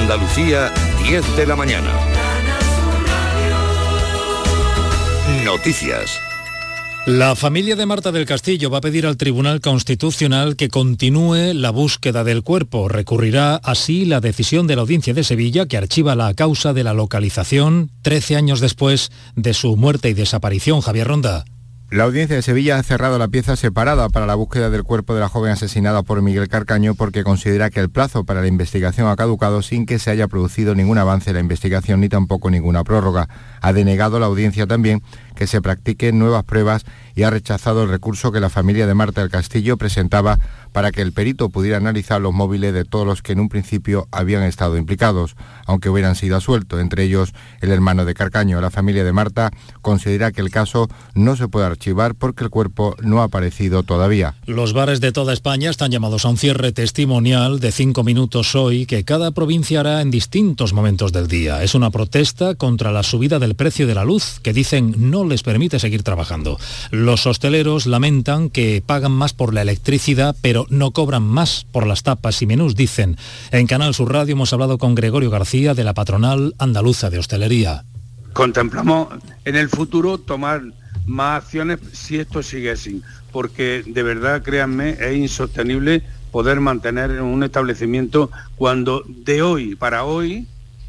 Andalucía, 10 de la mañana. Noticias. La familia de Marta del Castillo va a pedir al Tribunal Constitucional que continúe la búsqueda del cuerpo. Recurrirá así la decisión de la Audiencia de Sevilla que archiva la causa de la localización 13 años después de su muerte y desaparición. Javier Ronda. La audiencia de Sevilla ha cerrado la pieza separada para la búsqueda del cuerpo de la joven asesinada por Miguel Carcaño porque considera que el plazo para la investigación ha caducado sin que se haya producido ningún avance en la investigación ni tampoco ninguna prórroga. Ha denegado la audiencia también que se practiquen nuevas pruebas y ha rechazado el recurso que la familia de Marta del Castillo presentaba para que el perito pudiera analizar los móviles de todos los que en un principio habían estado implicados, aunque hubieran sido asueltos, entre ellos el hermano de Carcaño. La familia de Marta considera que el caso no se puede archivar porque el cuerpo no ha aparecido todavía. Los bares de toda España están llamados a un cierre testimonial de cinco minutos hoy que cada provincia hará en distintos momentos del día. Es una protesta contra la subida del precio de la luz que dicen no les permite seguir trabajando. Los hosteleros lamentan que pagan más por la electricidad, pero no cobran más por las tapas y menús, dicen. En Canal Sur Radio hemos hablado con Gregorio García de la patronal andaluza de hostelería. Contemplamos en el futuro tomar más acciones si esto sigue así, porque de verdad, créanme, es insostenible poder mantener un establecimiento cuando de hoy para hoy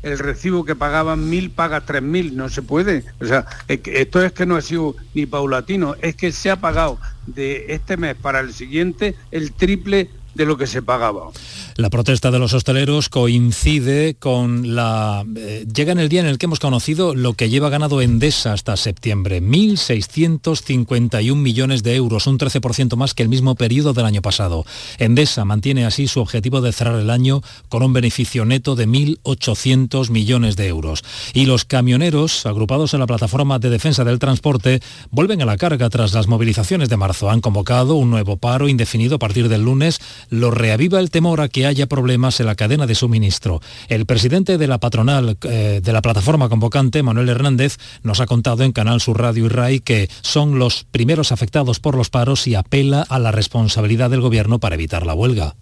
el recibo que pagaban mil paga tres mil, no se puede. O sea, esto es que no ha sido ni paulatino, es que se ha pagado de este mes para el siguiente el triple de lo que se pagaba. La protesta de los hosteleros coincide con la... Eh, llega en el día en el que hemos conocido lo que lleva ganado Endesa hasta septiembre, 1.651 millones de euros, un 13% más que el mismo periodo del año pasado. Endesa mantiene así su objetivo de cerrar el año con un beneficio neto de 1.800 millones de euros. Y los camioneros, agrupados en la plataforma de defensa del transporte, vuelven a la carga tras las movilizaciones de marzo. Han convocado un nuevo paro indefinido a partir del lunes lo reaviva el temor a que haya problemas en la cadena de suministro. El presidente de la patronal eh, de la plataforma convocante, Manuel Hernández, nos ha contado en Canal Sur Radio y RAI que son los primeros afectados por los paros y apela a la responsabilidad del gobierno para evitar la huelga.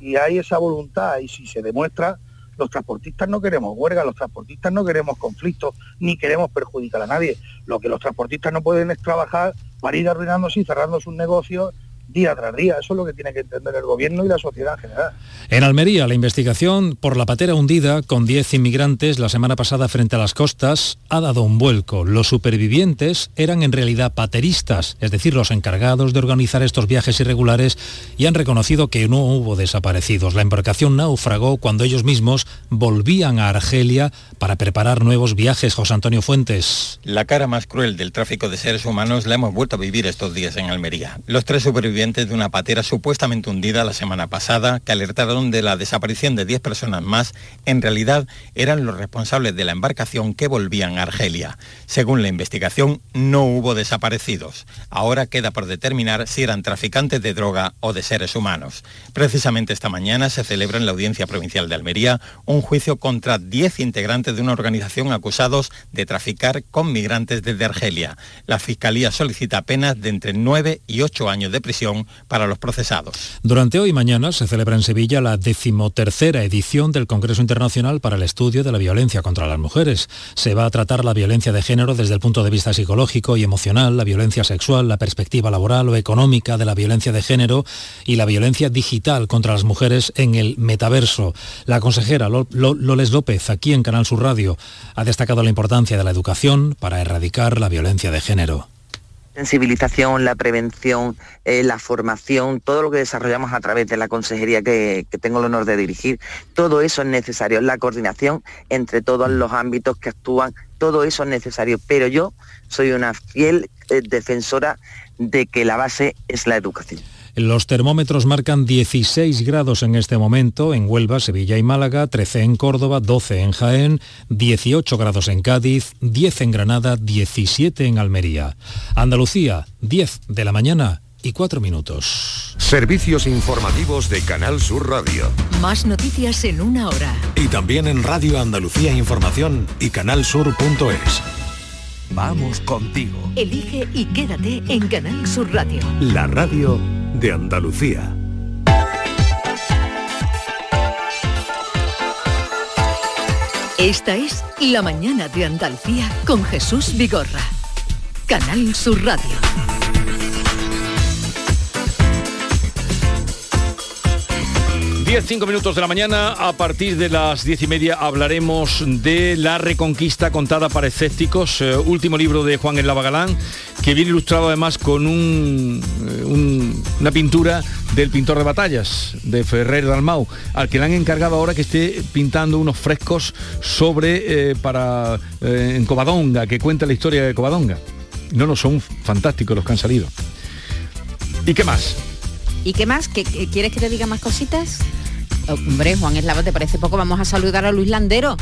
Y hay esa voluntad y si se demuestra, los transportistas no queremos huelga, los transportistas no queremos conflictos, ni queremos perjudicar a nadie. Lo que los transportistas no pueden es trabajar para ir arruinándose y cerrando sus negocios día tras día. Eso es lo que tiene que entender el gobierno y la sociedad en general. En Almería, la investigación por la patera hundida con 10 inmigrantes la semana pasada frente a las costas ha dado un vuelco. Los supervivientes eran en realidad pateristas, es decir, los encargados de organizar estos viajes irregulares y han reconocido que no hubo desaparecidos. La embarcación naufragó cuando ellos mismos volvían a Argelia para preparar nuevos viajes. José Antonio Fuentes. La cara más cruel del tráfico de seres humanos la hemos vuelto a vivir estos días en Almería. Los tres supervivientes de una patera supuestamente hundida la semana pasada, que alertaron de la desaparición de 10 personas más, en realidad eran los responsables de la embarcación que volvían a Argelia. Según la investigación, no hubo desaparecidos. Ahora queda por determinar si eran traficantes de droga o de seres humanos. Precisamente esta mañana se celebra en la Audiencia Provincial de Almería un juicio contra 10 integrantes de una organización acusados de traficar con migrantes desde Argelia. La Fiscalía solicita penas de entre 9 y 8 años de prisión para los procesados. Durante hoy y mañana se celebra en Sevilla la decimotercera edición del Congreso Internacional para el Estudio de la Violencia contra las Mujeres. Se va a tratar la violencia de género desde el punto de vista psicológico y emocional, la violencia sexual, la perspectiva laboral o económica de la violencia de género y la violencia digital contra las mujeres en el metaverso. La consejera Loles López, aquí en Canal Sur Radio, ha destacado la importancia de la educación para erradicar la violencia de género sensibilización, la prevención, eh, la formación, todo lo que desarrollamos a través de la consejería que, tengo el honor de dirigir, todo eso es necesario, la coordinación entre todos los ámbitos que actúan, todo eso es necesario, pero yo soy una fiel eh, defensora de que la base es la educación. Los termómetros marcan 16 grados en este momento en Huelva, Sevilla y Málaga, 13 en Córdoba, 12 en Jaén, 18 grados en Cádiz, 10 en Granada, 17 en Almería. Andalucía, 10 de la mañana y 4 minutos. Servicios informativos de Canal Sur Radio. Más noticias en una hora. Y también en Radio Andalucía Información y canalsur.es. Vamos contigo. Elige y quédate en Canal Sur Radio. La radio de Andalucía. Esta es La Mañana de Andalucía con Jesús Vigorra. Canal Sur Radio. 10, 5 minutos de la mañana, a partir de las diez y media hablaremos de La Reconquista contada para escépticos, eh, último libro de Juan El Galán, que viene ilustrado además con eh, un- una pintura del pintor de batallas, de Ferrer Dalmau, al que le han encargado ahora que esté pintando unos frescos sobre, eh, para, eh, en Covadonga, que cuenta la historia de Covadonga. No, no, son fantásticos los que han salido. ¿Y qué más? ¿Y qué más? ¿Qué, qué- ¿Quieres que te diga más cositas? Hombre, Juan Eslava, ¿te parece poco? Vamos a saludar a Luis Landero,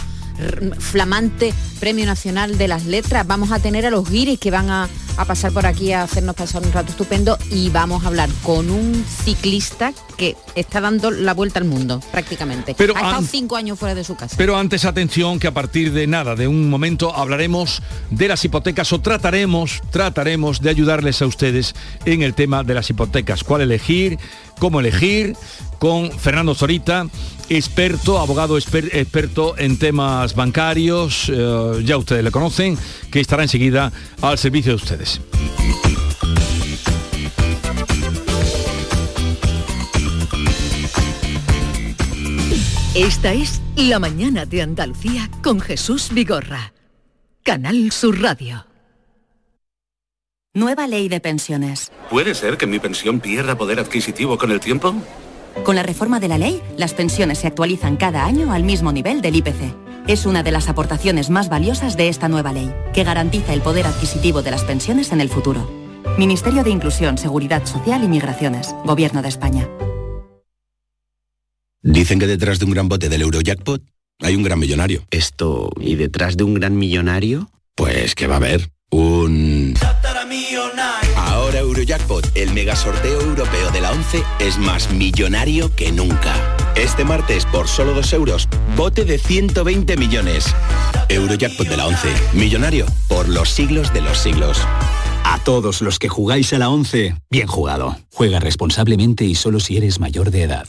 flamante Premio Nacional de las Letras. Vamos a tener a los guiris que van a, a pasar por aquí a hacernos pasar un rato estupendo y vamos a hablar con un ciclista que está dando la vuelta al mundo, prácticamente. Pero ha estado cinco años fuera de su casa. Pero antes atención que a partir de nada, de un momento hablaremos de las hipotecas o trataremos, trataremos de ayudarles a ustedes en el tema de las hipotecas. ¿Cuál elegir? ¿Cómo elegir? Con Fernando Zorita, experto, abogado exper- experto en temas bancarios, eh, ya ustedes le conocen, que estará enseguida al servicio de ustedes. Esta es La Mañana de Andalucía con Jesús Vigorra. Canal Sur Radio. Nueva ley de pensiones. ¿Puede ser que mi pensión pierda poder adquisitivo con el tiempo? Con la reforma de la ley, las pensiones se actualizan cada año al mismo nivel del IPC. Es una de las aportaciones más valiosas de esta nueva ley, que garantiza el poder adquisitivo de las pensiones en el futuro. Ministerio de Inclusión, Seguridad Social y Migraciones. Gobierno de España. Dicen que detrás de un gran bote del Eurojackpot hay un gran millonario. Esto, ¿y detrás de un gran millonario? Pues que va a haber un... Eurojackpot, el mega sorteo europeo de la 11, es más millonario que nunca. Este martes, por solo 2 euros, bote de 120 millones. Eurojackpot de la 11, millonario por los siglos de los siglos. A todos los que jugáis a la 11, bien jugado. Juega responsablemente y solo si eres mayor de edad.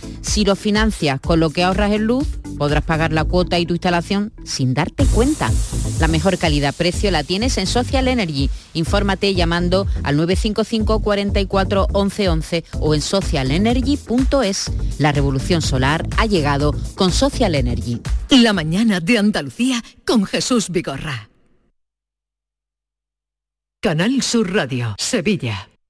Si lo financias con lo que ahorras en luz, podrás pagar la cuota y tu instalación sin darte cuenta. La mejor calidad-precio la tienes en Social Energy. Infórmate llamando al 955 44 11 11 o en socialenergy.es. La revolución solar ha llegado con Social Energy. La Mañana de Andalucía con Jesús Vigorra. Canal Sur Radio, Sevilla.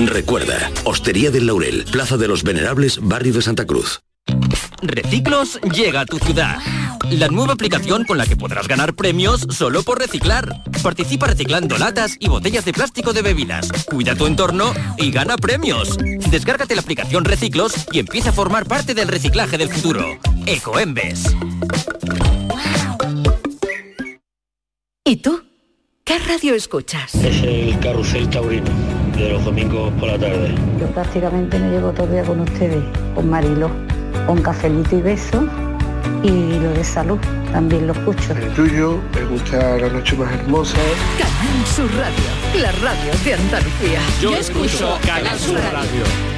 Recuerda, Hostería del Laurel, Plaza de los Venerables, Barrio de Santa Cruz. Reciclos llega a tu ciudad. La nueva aplicación con la que podrás ganar premios solo por reciclar. Participa reciclando latas y botellas de plástico de bebidas. Cuida tu entorno y gana premios. Descárgate la aplicación Reciclos y empieza a formar parte del reciclaje del futuro. Ecoembes. ¿Y tú? ¿Qué radio escuchas? Es el carrusel taurino. De los domingos por la tarde. Yo prácticamente me llevo todo el día con ustedes, con Marilo, con cafelito y beso y lo de salud también lo escucho. El tuyo, me gusta la noche más hermosa. Canal Sur Radio, la radio de Andalucía. Yo, escucho Canal Sur Radio.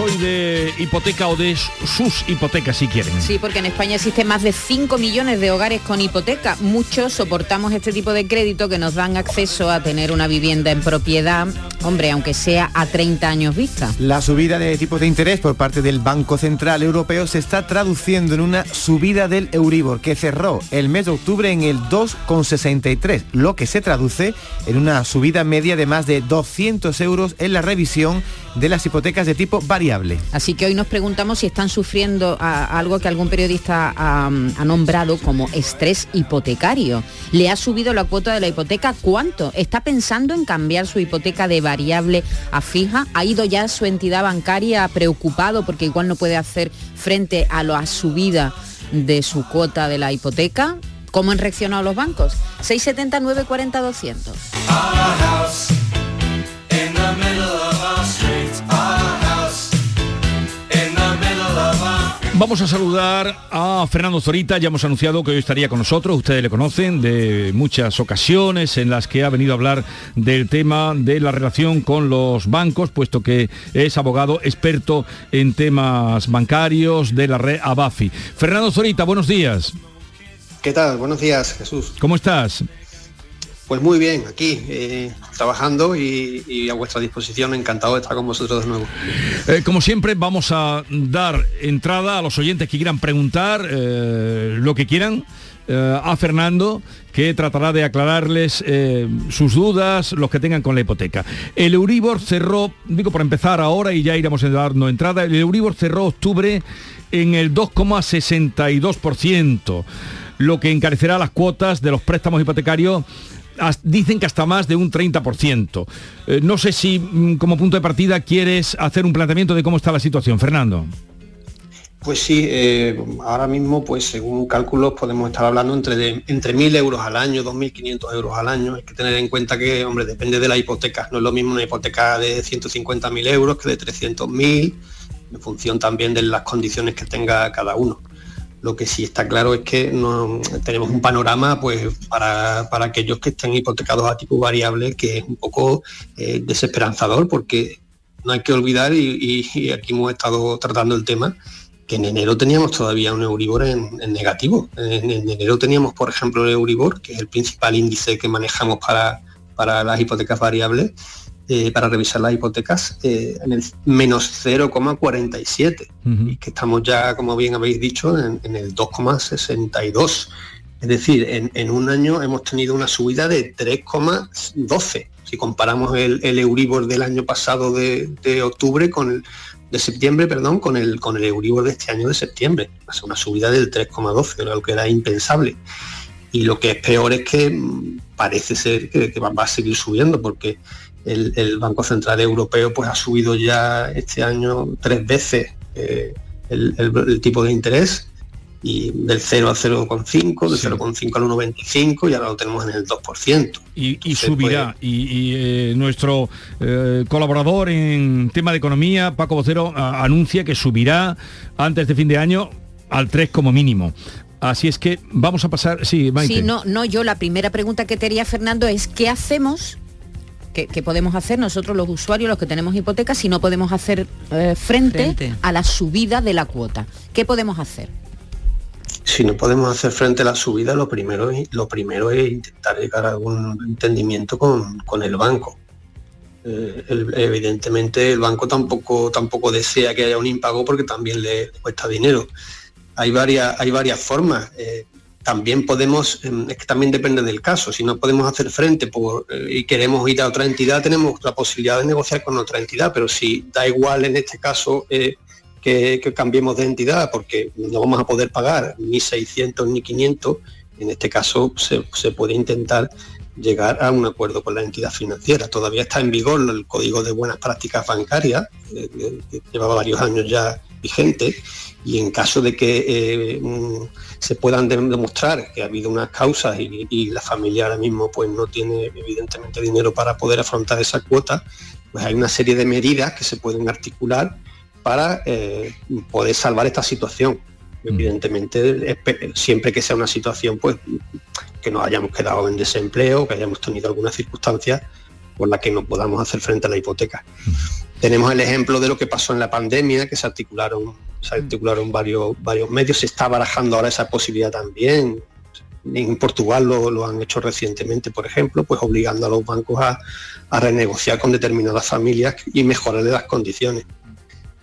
Hoy de hipoteca o de sus hipotecas si quieren. Sí, porque en España existen más de 5 millones de hogares con hipoteca. Muchos soportamos este tipo de crédito que nos dan acceso a tener una vivienda en propiedad, hombre, aunque sea a 30 años vista. La subida de tipos de interés por parte del Banco Central Europeo se está traduciendo en una subida del Euribor que cerró el mes de octubre en el 2,63, lo que se traduce en una subida media de más de 200 euros en la revisión de las hipotecas de tipo variable. Así que hoy nos preguntamos si están sufriendo a- algo que algún periodista ha, ha nombrado como estrés hipotecario. ¿Le ha subido la cuota de la hipoteca? ¿Cuánto? ¿Está pensando en cambiar su hipoteca de variable a fija? ¿Ha ido ya a su entidad bancaria preocupado porque igual no puede hacer frente a la subida de su cuota de la hipoteca? ¿Cómo han reaccionado los bancos? 670 940 200. Vamos a saludar a Fernando Zorita, ya hemos anunciado que hoy estaría con nosotros, ustedes le conocen de muchas ocasiones en las que ha venido a hablar del tema de la relación con los bancos, puesto que es abogado experto en temas bancarios de la red Abafi. Fernando Zorita, buenos días. ¿Qué tal? Buenos días, Jesús. ¿Cómo estás? Pues muy bien, aquí, eh, trabajando y, a vuestra disposición, encantado de estar con vosotros de nuevo. Eh, como siempre, vamos a dar entrada a los oyentes que quieran preguntar eh, lo que quieran a Fernando, que tratará de aclararles sus dudas, los que tengan con la hipoteca. El Euribor cerró, digo por empezar ahora y ya iremos dando entrada, el Euribor cerró octubre en el 2,62%, lo que encarecerá las cuotas de los préstamos hipotecarios dicen que hasta más de un 30%. Eh, no sé si mm, como punto de partida quieres hacer un planteamiento de cómo está la situación, Fernando. Pues sí, eh, ahora mismo, pues según cálculos, podemos estar hablando entre, de, entre 1.000 euros al año, 2.500 euros al año. Hay que tener en cuenta que, hombre, depende de la hipoteca. No es lo mismo una hipoteca de 150.000 euros que de 300.000, en función también de las condiciones que tenga cada uno. Lo que sí está claro es que no, tenemos un panorama pues para, para aquellos que estén hipotecados a tipo variable que es un poco eh, desesperanzador porque no hay que olvidar, y, aquí hemos estado tratando el tema, que en enero teníamos todavía un Euribor en, en negativo. En, en enero teníamos, por ejemplo, el Euribor, que es el principal índice que manejamos para, para las hipotecas variables, eh, para revisar las hipotecas, eh, en el menos 0,47 y que estamos ya, como bien habéis dicho, en, en el 2,62. Es decir, en, en un año hemos tenido una subida de 3,12. Si comparamos el, el Euribor del año pasado de, de octubre con el de septiembre, perdón, con el con el Euribor de este año de septiembre. Ser una subida del 3,12, lo que era impensable. Y lo que es peor es que mm, parece ser que, va a seguir subiendo porque el, el Banco Central Europeo pues ha subido ya este año tres veces eh, el, el- el tipo de interés y del 0 al 0,5, del 0,5 al 1,25 y ahora lo tenemos en el 2%. Y, y subirá. Y, y, eh, nuestro eh, colaborador en tema de economía, Paco Vocero, a- anuncia que subirá antes de fin de año al 3 como mínimo. Así es que vamos a pasar, sí, Maite. Sí, no, no, yo la primera pregunta que te haría, Fernando, es ¿qué hacemos? ¿Qué, qué podemos hacer nosotros los usuarios, los que tenemos hipotecas, si no podemos hacer eh, frente, Frente. a la subida de la cuota? ¿Qué podemos hacer? Si no podemos hacer frente a la subida, lo primero es, lo primero es intentar llegar a algún entendimiento con, con el banco. Eh, el- evidentemente el banco tampoco, tampoco desea que haya un impago porque también le, le cuesta dinero. Hay varias, hay varias formas. Eh, también podemos, em, es que también depende del caso, si no podemos hacer frente por, eh, y queremos ir a otra entidad, tenemos la posibilidad de negociar con otra entidad, pero si da igual en este caso eh, que, cambiemos de entidad porque no vamos a poder pagar ni 600 ni 500, En este caso se, puede intentar llegar a un acuerdo con la entidad financiera. Todavía está en vigor el Código de Buenas Prácticas Bancarias, eh, que llevaba varios años ya vigente, y en caso de que eh, mm, se puedan demostrar que ha habido unas causas y, la familia ahora mismo pues no tiene evidentemente dinero para poder afrontar esa cuota, pues hay una serie de medidas que se pueden articular para eh, poder salvar esta situación. Mm. Evidentemente, siempre que sea una situación pues que nos hayamos quedado en desempleo, que hayamos tenido alguna circunstancia por la que no podamos hacer frente a la hipoteca. Tenemos el ejemplo de lo que pasó en la pandemia, que se articularon, se articularon varios, varios medios, se está barajando ahora esa posibilidad también. En Portugal lo, han hecho recientemente, por ejemplo, pues obligando a los bancos a, a renegociar con determinadas familias y mejorarle las condiciones.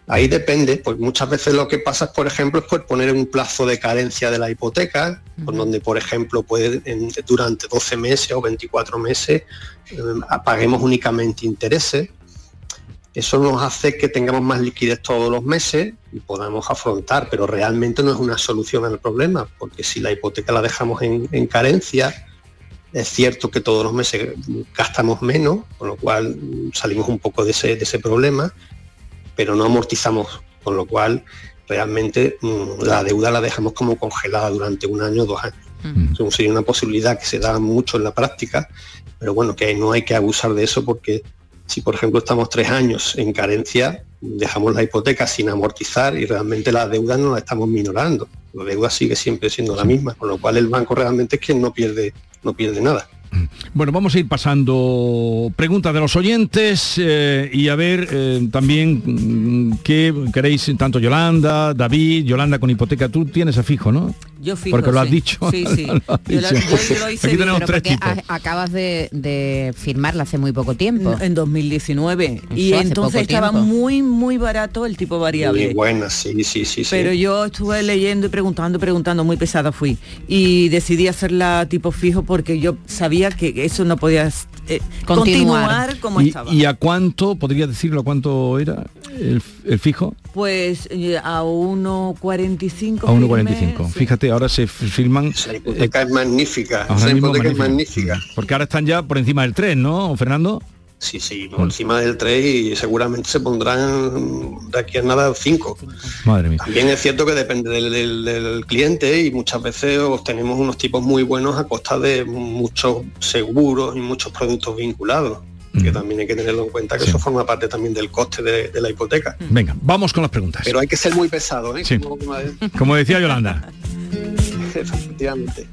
Ahí depende, pues muchas veces lo que pasa, por ejemplo, es por poner un plazo de carencia de la hipoteca, donde, por ejemplo, puede, durante 12 meses o 24 meses eh, paguemos únicamente intereses. Eso nos hace que tengamos más liquidez todos los meses y podamos afrontar, pero realmente no es una solución al problema, porque si la hipoteca la dejamos en, carencia, es cierto que todos los meses gastamos menos, con lo cual salimos un poco de ese, de ese problema, pero no amortizamos, con lo cual realmente mm, la deuda la dejamos como congelada durante un año o dos años. Uh sería una posibilidad que se da mucho en la práctica, pero bueno, que no hay que abusar de eso porque si por ejemplo estamos tres años en carencia, dejamos la hipoteca sin amortizar y realmente la deuda no la estamos minorando. La deuda sigue siempre siendo la misma, con lo cual el banco realmente es quien no pierde, no pierde nada. Bueno, vamos a ir pasando preguntas de los oyentes eh, y a ver eh, también mm, qué queréis, tanto Yolanda, David, Yolanda con hipoteca, tú tienes a fijo, ¿no? Yo fijo, Porque lo has dicho. Sí, sí. yo, lo, hice Aquí tenemos tres tipos. Acabas de, firmarla hace muy poco tiempo. En 2019. y entonces estaba muy, muy barato el tipo variable. Muy buena, sí, sí, sí. Pero yo estuve leyendo y preguntando, preguntando, muy pesada fui. Y decidí hacerla tipo fijo porque yo sabía que eso no podía eh, continuar. como ¿Y, estaba. ¿Y a cuánto, podría decirlo, a cuánto era el, fijo? Pues eh, a 1,45. A 1,45. Fíjate, ahora se firman... La hipoteca es magnífica. La hipoteca es magnífica. Porque ahora están ya por encima del 3, ¿no, Fernando? Sí, sí, por encima del 3 y seguramente se pondrán de aquí a nada 5. Madre mía. También es cierto que depende del, cliente y muchas veces obtenemos unos tipos muy buenos a costa de muchos seguros y muchos productos vinculados. que también hay que tenerlo en cuenta que eso forma parte también del coste de, la hipoteca. Venga, vamos con las preguntas. Pero hay que ser muy pesado, ¿eh? Como, decía Yolanda. Efectivamente.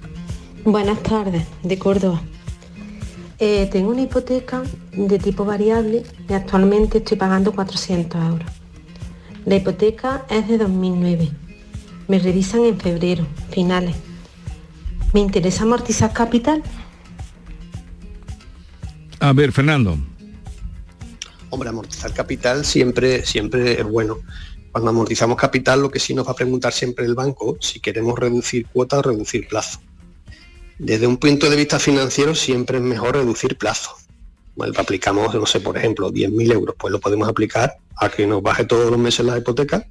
Buenas tardes, de Córdoba. Eh, tengo una hipoteca de tipo variable y actualmente estoy pagando 400 euros. La hipoteca es de 2009. Me revisan en febrero, finales. ¿Me interesa amortizar capital? A ver, Fernando. Hombre, amortizar capital siempre, siempre es bueno. Cuando amortizamos capital, lo que sí nos va a preguntar siempre el banco, si queremos reducir cuota o reducir plazo. Desde un punto de vista financiero siempre es mejor reducir plazo. Bueno, aplicamos, no sé, por ejemplo, 10.000 euros, pues lo podemos aplicar a que nos baje todos los meses la hipoteca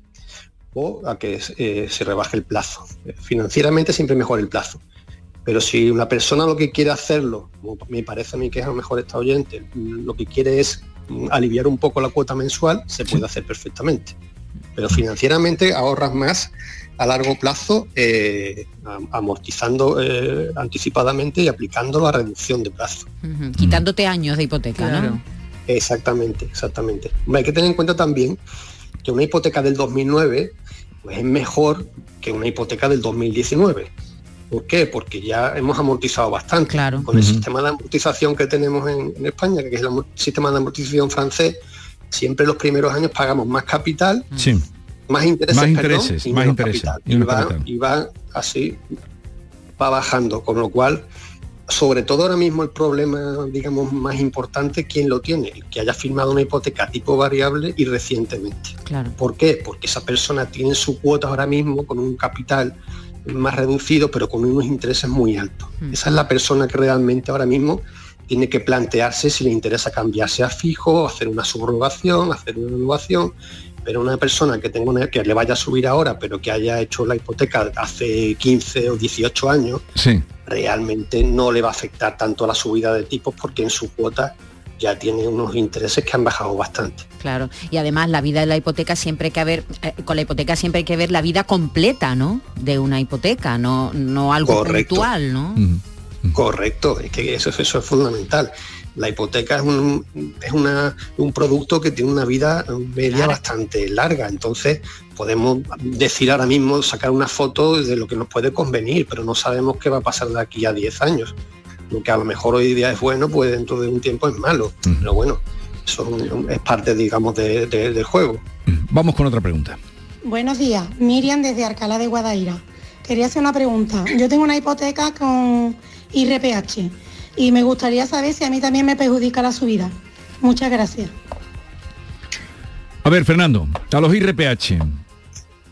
o a que eh, se rebaje el plazo. Financieramente siempre mejor el plazo. Pero si una persona lo que quiere hacerlo, como me parece a mí que es a lo mejor está oyente, lo que quiere es aliviar un poco la cuota mensual, se puede hacer perfectamente. Pero financieramente ahorras más a largo plazo, eh, amortizando eh, anticipadamente y aplicando la reducción de plazo. Quitándote años de hipoteca, ¿no? Exactamente, exactamente. hay que tener en cuenta también que una hipoteca del 2009 pues, es mejor que una hipoteca del 2019. ¿Por qué? Porque ya hemos amortizado bastante. Claro. Con el sistema de amortización que tenemos en, España, que es el sistema de amortización francés, siempre los primeros años pagamos más capital. Sí más intereses, más intereses, más intereses y, va, así, va bajando, con lo cual, sobre todo ahora mismo el problema, digamos, más importante, ¿quién lo tiene? El que haya firmado una hipoteca tipo variable y recientemente. Claro. ¿Por qué? Porque esa persona tiene su cuota ahora mismo con un capital más reducido, pero con unos intereses muy altos. Hmm. Esa es la persona que realmente ahora mismo tiene que plantearse si le interesa cambiarse a fijo, hacer una subrogación, hacer una innovación pero una persona que tenga una, que le vaya a subir ahora, pero que haya hecho la hipoteca hace 15 o 18 años, realmente no le va a afectar tanto a la subida de tipos porque en su cuota ya tiene unos intereses que han bajado bastante. Claro, y además la vida de la hipoteca siempre hay que ver, eh, con la hipoteca siempre hay que ver la vida completa, ¿no? De una hipoteca, no, no algo Correcto. puntual, ¿no? Correcto, es que eso, eso es fundamental. La hipoteca es un, es una, un producto que tiene una vida media bastante larga, entonces podemos decir ahora mismo, sacar una foto de lo que nos puede convenir, pero no sabemos qué va a pasar de aquí a 10 años. Lo que a lo mejor hoy día es bueno, pues dentro de un tiempo es malo. Pero bueno, eso es parte, digamos, de- de- del juego. Vamos con otra pregunta. Buenos días, Miriam desde Alcalá de Guadaira. Quería hacer una pregunta. Yo tengo una hipoteca con IRPH y me gustaría saber si a mí también me perjudica la subida. Muchas gracias. A ver, Fernando, a los IRPH.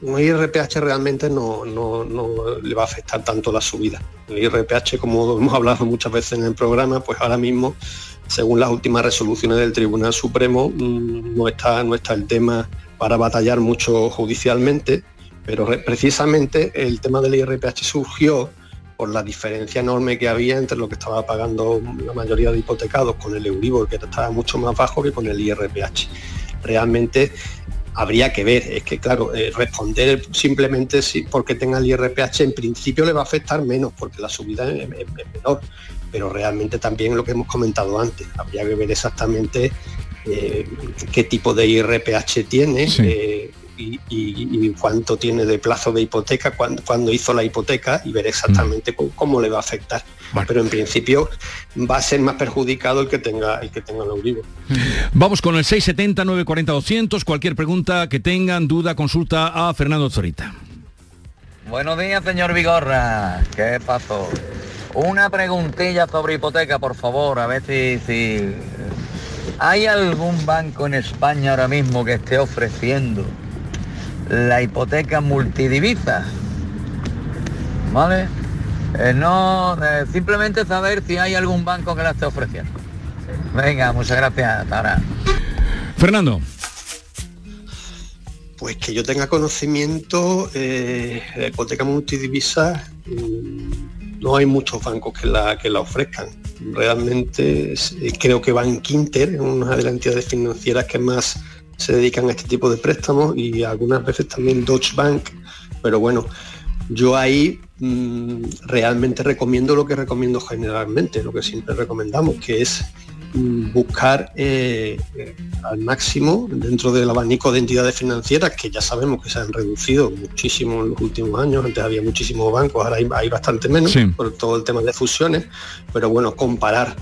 Un IRPH realmente no, no- no le va a afectar tanto la subida. El IRPH, como hemos hablado muchas veces en el programa, pues ahora mismo, según las últimas resoluciones del Tribunal Supremo, mm, no está, no está el tema para batallar mucho judicialmente, pero re- precisamente el tema del IRPH surgió por la diferencia enorme que había entre lo que estaba pagando la mayoría de hipotecados con el Euribor, que estaba mucho más bajo que con el IRPH. Realmente habría que ver, es que claro, eh, responder simplemente si porque tenga el IRPH en principio le va a afectar menos porque la subida es, es- es menor, pero realmente también lo que hemos comentado antes, habría que ver exactamente eh, qué tipo de IRPH tiene eh, y, y- y cuánto tiene de plazo de hipoteca, cuándo, cuándo hizo la hipoteca y ver exactamente cómo, cómo le va a afectar. Pero en principio va a ser más perjudicado el que tenga el que tenga el Euribor. Vamos con el 670-940-200. Cualquier pregunta que tengan, duda, consulta a Fernando Zorita. Buenos días, señor Vigorra. ¿Qué pasó? Una preguntilla sobre hipoteca, por favor, a ver si, si... ¿Hay algún banco en España ahora mismo que esté ofreciendo la hipoteca multidivisa? ¿Vale? Eh, no, eh, simplemente saber si hay algún banco que la esté ofreciendo. Venga, muchas gracias. Hasta ahora. Fernando. Pues que yo tenga conocimiento, eh, la hipoteca multidivisa, mm, no hay muchos bancos que la, que la ofrezcan. Realmente creo que Bank Inter es una de las entidades financieras que más se dedican a este tipo de préstamos y algunas veces también Deutsche Bank, pero bueno, yo ahí mm, realmente recomiendo lo que recomiendo generalmente, lo que siempre recomendamos, que es mm, buscar eh, eh, al máximo dentro del abanico de entidades financieras que ya sabemos que se han reducido muchísimo en los últimos años, antes había muchísimos bancos, ahora hay, hay bastante menos Sí. por todo el tema de fusiones, pero bueno, comparar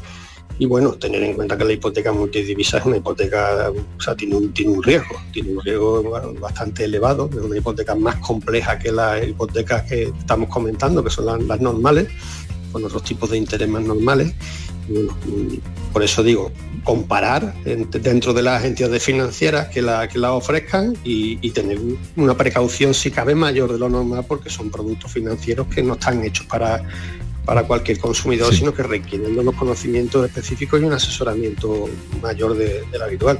y bueno, tener en cuenta que la hipoteca multidivisa es una hipoteca, o sea, tiene un, tiene un riesgo, tiene un riesgo bastante elevado, es una hipoteca más compleja que las hipotecas que estamos comentando, que son las, normales, con otros tipos de interés más normales. Mm, por eso digo, comparar en- dentro de las entidades financieras que la, que la ofrezcan y, y tener una precaución si cabe mayor de lo normal porque son productos financieros que no están hechos para para cualquier consumidor, sino que requieren unos conocimientos específicos y un asesoramiento mayor de- del habitual.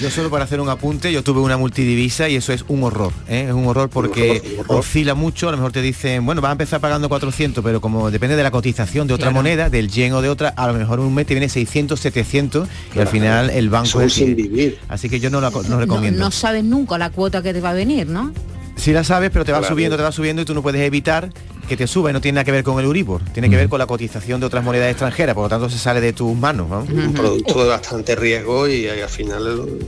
Yo solo para hacer un apunte, yo tuve una multidivisa y eso es un horror, ¿eh? es un horror porque Un horror, un horror. oscila mucho, a lo mejor te dicen, bueno, vas a empezar pagando 400, pero como depende de la cotización de otra Claro. moneda, del yen o de otra, a lo mejor un mes te viene 600, 700 y al final el banco es sin vivir. Así que yo no No, recomiendo. no sabes nunca la cuota que te va a venir, ¿no? Si la sabes, pero te va Claro. subiendo, te va subiendo y tú no puedes evitar que te suba y no tiene nada que ver con el Euribor, tiene que ver con la cotización de otras monedas extranjeras, por lo tanto se sale de tus manos. ¿no? Un producto de bastante riesgo y, eh, al final eh,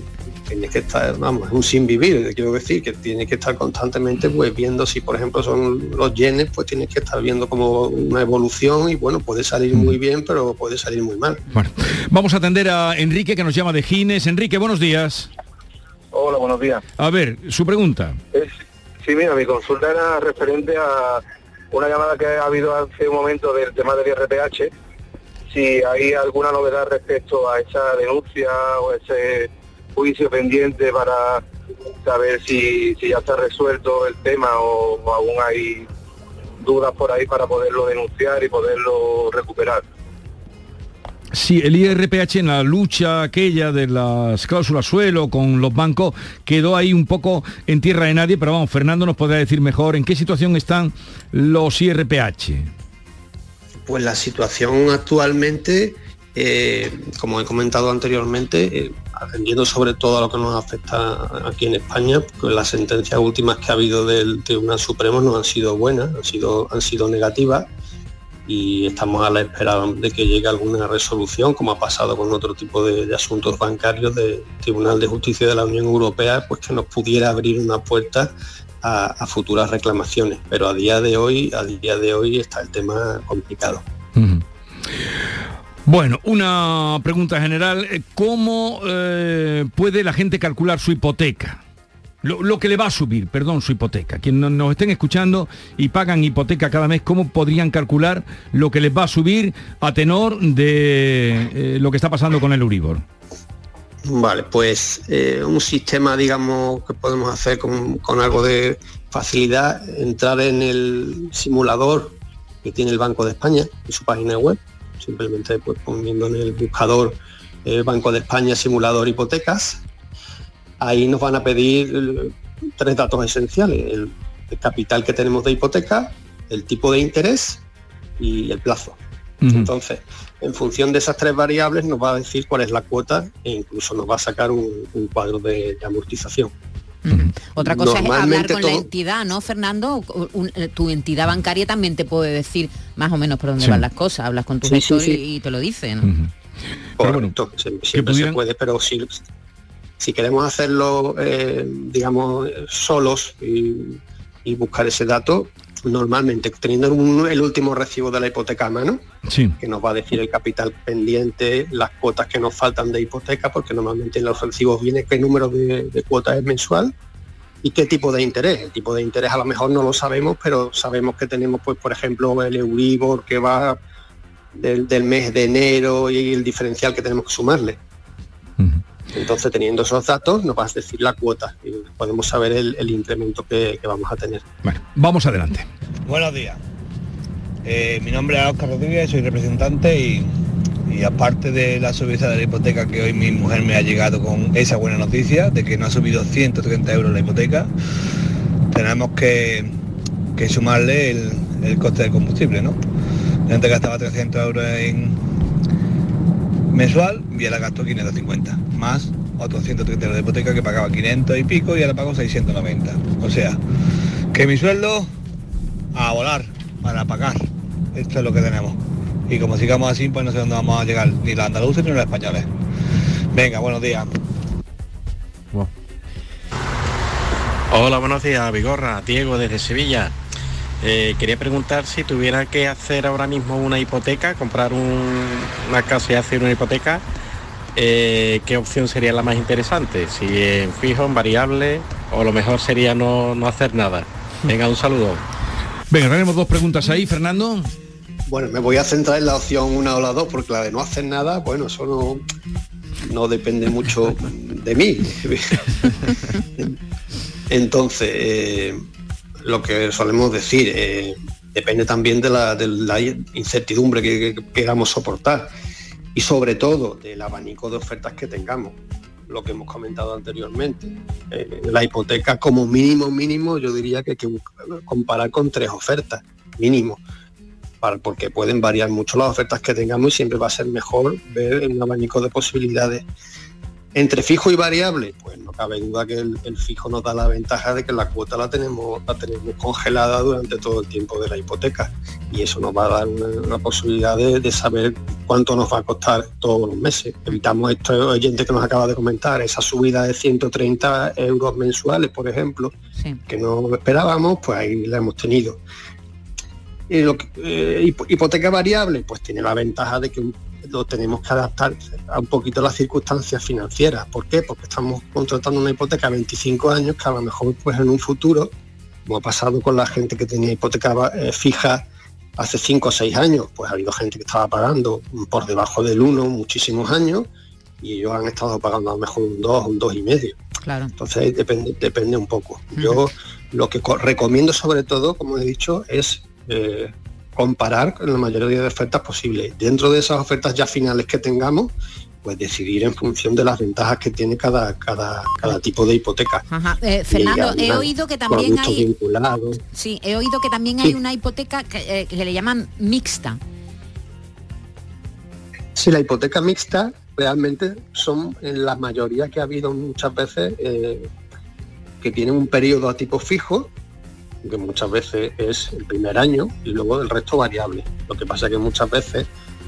tienes que estar, vamos, es un sin vivir, quiero decir, que tienes que estar constantemente pues viendo si por ejemplo son los yenes, pues tienes que estar viendo como una evolución y bueno, puede salir muy bien, pero puede salir muy mal. Vamos a atender a Enrique que nos llama de Gines. Enrique, buenos días. Hola, buenos días. A ver, su pregunta. Es- sí, mira, mi consulta era referente a una llamada que ha habido hace un momento del tema del IRPH. Si hay alguna novedad respecto a esa denuncia o ese juicio pendiente para saber si, si ya está resuelto el tema o, o aún hay dudas por ahí para poderlo denunciar y poderlo recuperar. Sí, el IRPH en la lucha aquella de las cláusulas suelo con los bancos quedó ahí un poco en tierra de nadie, pero vamos, Fernando nos podrá decir mejor en qué situación están los IRPH. Pues la situación actualmente, eh, como he comentado anteriormente, eh, atendiendo sobre todo a lo que nos afecta aquí en España, pues las sentencias últimas que ha habido del Tribunal Supremo no han sido buenas, han sido, han sido negativas y estamos a la espera de que llegue alguna resolución, como ha pasado con otro tipo de, asuntos bancarios del Tribunal de Justicia de la Unión Europea, pues que nos pudiera abrir una puerta a, futuras reclamaciones. Pero a día de hoy, a día de hoy está el tema complicado. Bueno, una pregunta general. ¿Cómo eh, puede la gente calcular su hipoteca? Lo, que le va a subir, perdón, su hipoteca. Quienes nos estén escuchando y pagan hipoteca cada mes, ¿cómo podrían calcular lo que les va a subir a tenor de eh, lo que está pasando con el Uribor? Vale, pues eh, un sistema, digamos, que podemos hacer con, algo de facilidad, entrar en el simulador que tiene el Banco de España en su página web, simplemente pues poniendo en el buscador eh, Banco de España simulador hipotecas ahí nos van a pedir eh, tres datos esenciales, el, capital que tenemos de hipoteca, el tipo de interés y el plazo. Entonces, en función de esas tres variables nos va a decir cuál es la cuota e incluso nos va a sacar un, cuadro de, amortización. Otra cosa es hablar con la entidad, ¿no, Fernando? Eh, tu entidad bancaria también te puede decir más o menos por dónde van las cosas. Hablas con tu gestor y, te lo dicen. Correcto, siempre se puede, pero si, si queremos hacerlo, eh, digamos, solos y, buscar ese dato, normalmente teniendo el último recibo de la hipoteca a mano, que nos va a decir el capital pendiente, las cuotas que nos faltan de hipoteca, porque normalmente en los recibos viene qué número de, cuotas es mensual y qué tipo de interés. El tipo de interés a lo mejor no lo sabemos, pero sabemos que tenemos, pues, por ejemplo, el Euribor que va del, mes de enero y el diferencial que tenemos que sumarle. Entonces, teniendo esos datos, nos vas a decir la cuota y podemos saber el, incremento que, vamos a tener. Bueno, vamos adelante. Buenos días. Eh, mi nombre es Oscar Rodríguez, soy representante y, aparte de la subida de la hipoteca que hoy mi mujer me ha llegado con esa buena noticia de que no ha subido 130 euros la hipoteca, tenemos que, sumarle el, coste del combustible, ¿no? Antes gastaba 300 euros en, mensual y ahora gasto 550, más otros 130 euros de hipoteca que pagaba 500 y pico y ahora pago 690. O sea, que mi sueldo a volar para pagar. Esto es lo que tenemos. Y como sigamos así, pues no sé dónde vamos a llegar, ni los andaluces ni los españoles. Venga, buenos días. Hola, buenos días, Vigorra, Diego desde Sevilla. Eh, quería preguntar si tuviera que hacer ahora mismo una hipoteca, comprar una casa y hacer una hipoteca, eh, ¿qué opción sería la más interesante? Si en fijo, en variable, o lo mejor sería no, hacer nada. Venga, un saludo. Venga, tenemos dos preguntas ahí, Fernando. Bueno, me voy a centrar en la opción una o la dos, porque la de no hacer nada, bueno, eso no, no depende mucho de mí. Entonces, eh, lo que solemos decir, eh, depende también de la, incertidumbre que, queramos soportar y sobre todo del abanico de ofertas que tengamos, lo que hemos comentado anteriormente. Eh, la hipoteca como mínimo, mínimo, yo diría que hay que comparar con tres ofertas, mínimo, porque pueden variar mucho las ofertas que tengamos y siempre va a ser mejor ver un abanico de posibilidades entre fijo y variable, pues no cabe duda que el, fijo nos da la ventaja de que la cuota la tenemos, la tenemos congelada durante todo el tiempo de la hipoteca y eso nos va a dar una, posibilidad de, saber cuánto nos va a costar todos los meses. Evitamos esto oyente que nos acaba de comentar, esa subida de 130 euros mensuales, por ejemplo, que no esperábamos, pues ahí la hemos tenido. Lo eh, hipoteca variable, pues tiene la ventaja de que lo tenemos que adaptar a un poquito las circunstancias financieras. ¿Por qué? Porque estamos contratando una hipoteca a 25 años que a lo mejor pues en un futuro, como ha pasado con la gente que tenía hipoteca eh, fija hace 5 o 6 años, pues ha habido gente que estaba pagando por debajo del 1 muchísimos años y ellos han estado pagando a lo mejor un 2, un 2 y medio. Claro. Entonces depende, depende un poco. Yo lo que recomiendo sobre todo, como he dicho, es eh, comparar con la mayoría de ofertas posibles. Dentro de esas ofertas ya finales que tengamos, pues decidir en función de las ventajas que tiene cada, cada, cada tipo de hipoteca. Eh, Fernando, he oído que también hay... Sí, he oído que también hay una hipoteca que, eh, que le llaman mixta. Sí, la hipoteca mixta realmente son en la mayoría que ha habido muchas veces eh, que tienen un periodo a tipo fijo, que muchas veces es el primer año y luego el resto variable. Lo que pasa es que muchas veces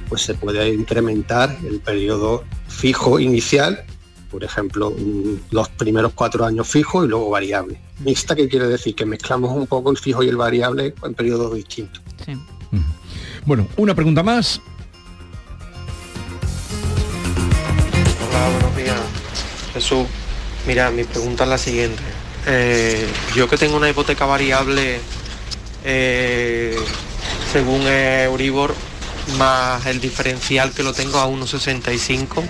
pues se puede incrementar el periodo fijo inicial, por ejemplo, los primeros cuatro años fijos y luego variable. Mixta, que quiere decir que mezclamos un poco el fijo y el variable en periodos distintos. Bueno, una pregunta más. Hola, buenos días. Jesús, mira, mi pregunta es la siguiente. Eh, yo que tengo una hipoteca variable eh, según Euribor más el diferencial que lo tengo a 1,65,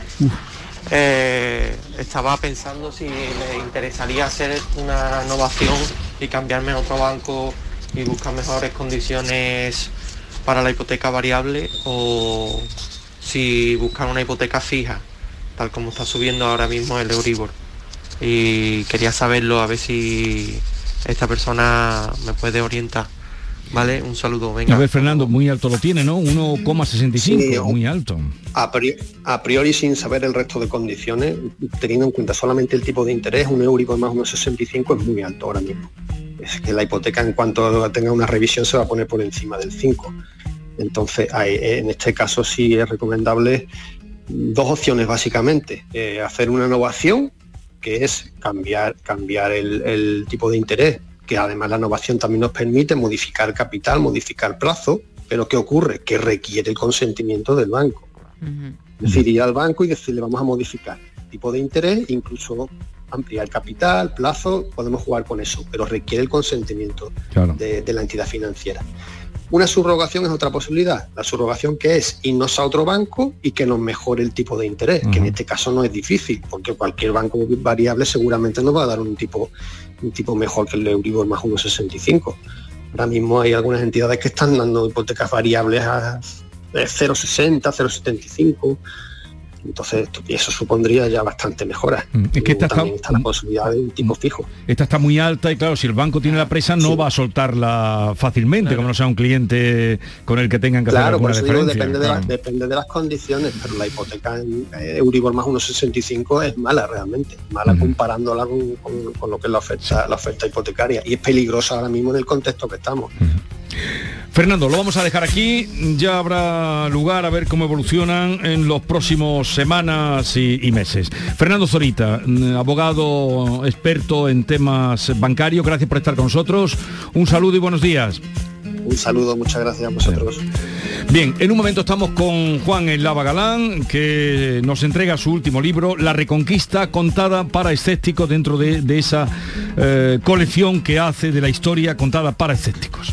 eh, estaba pensando si me interesaría hacer una innovación y cambiarme a otro banco y buscar mejores condiciones para la hipoteca variable o si buscar una hipoteca fija tal como está subiendo ahora mismo el Euribor. Y quería saberlo, a ver si esta persona me puede orientar. Vale, un saludo, venga. A ver, Fernando, muy alto lo tiene, ¿no? 1,65, muy alto. A priori, a priori, sin saber el resto de condiciones, teniendo en cuenta solamente el tipo de interés, un Euribor más 1,65 es muy alto ahora mismo. Es que la hipoteca en cuanto tenga una revisión se va a poner por encima del 5. Entonces, en este caso sí es recomendable dos opciones básicamente. Eh, hacer una innovación, que es cambiar, cambiar el, tipo de interés, que además la innovación también nos permite modificar capital, modificar plazo, pero ¿qué ocurre? Que requiere el consentimiento del banco. Es decir, ir al banco y decirle vamos a modificar tipo de interés, incluso ampliar capital, plazo, podemos jugar con eso, pero requiere el consentimiento de la entidad financiera. Una subrogación es otra posibilidad. La subrogación que es irnos a otro banco y que nos mejore el tipo de interés, que en este caso no es difícil, porque cualquier banco variable seguramente nos va a dar un tipo, un tipo mejor que el de Euribor más 1,65. Ahora mismo hay algunas entidades que están dando hipotecas variables a 0,60, 0,75 entonces, eso supondría ya bastante mejora. Mm, es que esta está, la posibilidad de un tipo fijo. Esta está muy alta y claro, si el banco tiene la presa no va a soltarla fácilmente, como no sea un cliente con el que tengan que hacer alguna por depende, de depende de las condiciones, pero la hipoteca en eh, Euribor más 1,65 es mala realmente, mala comparándola con, lo que es la oferta, la oferta hipotecaria. Y es peligrosa ahora mismo en el contexto que estamos. Fernando, lo vamos a dejar aquí, ya habrá lugar a ver cómo evolucionan en los próximos semanas y, meses. Fernando Zorita, mm, abogado experto en temas bancarios, gracias por estar con nosotros. Un saludo y buenos días. Un saludo, muchas gracias a vosotros. Bien, en un momento estamos con Juan El Lava Galán, que nos entrega su último libro, La Reconquista, contada para escépticos dentro de, esa eh, colección que hace de la historia contada para escépticos.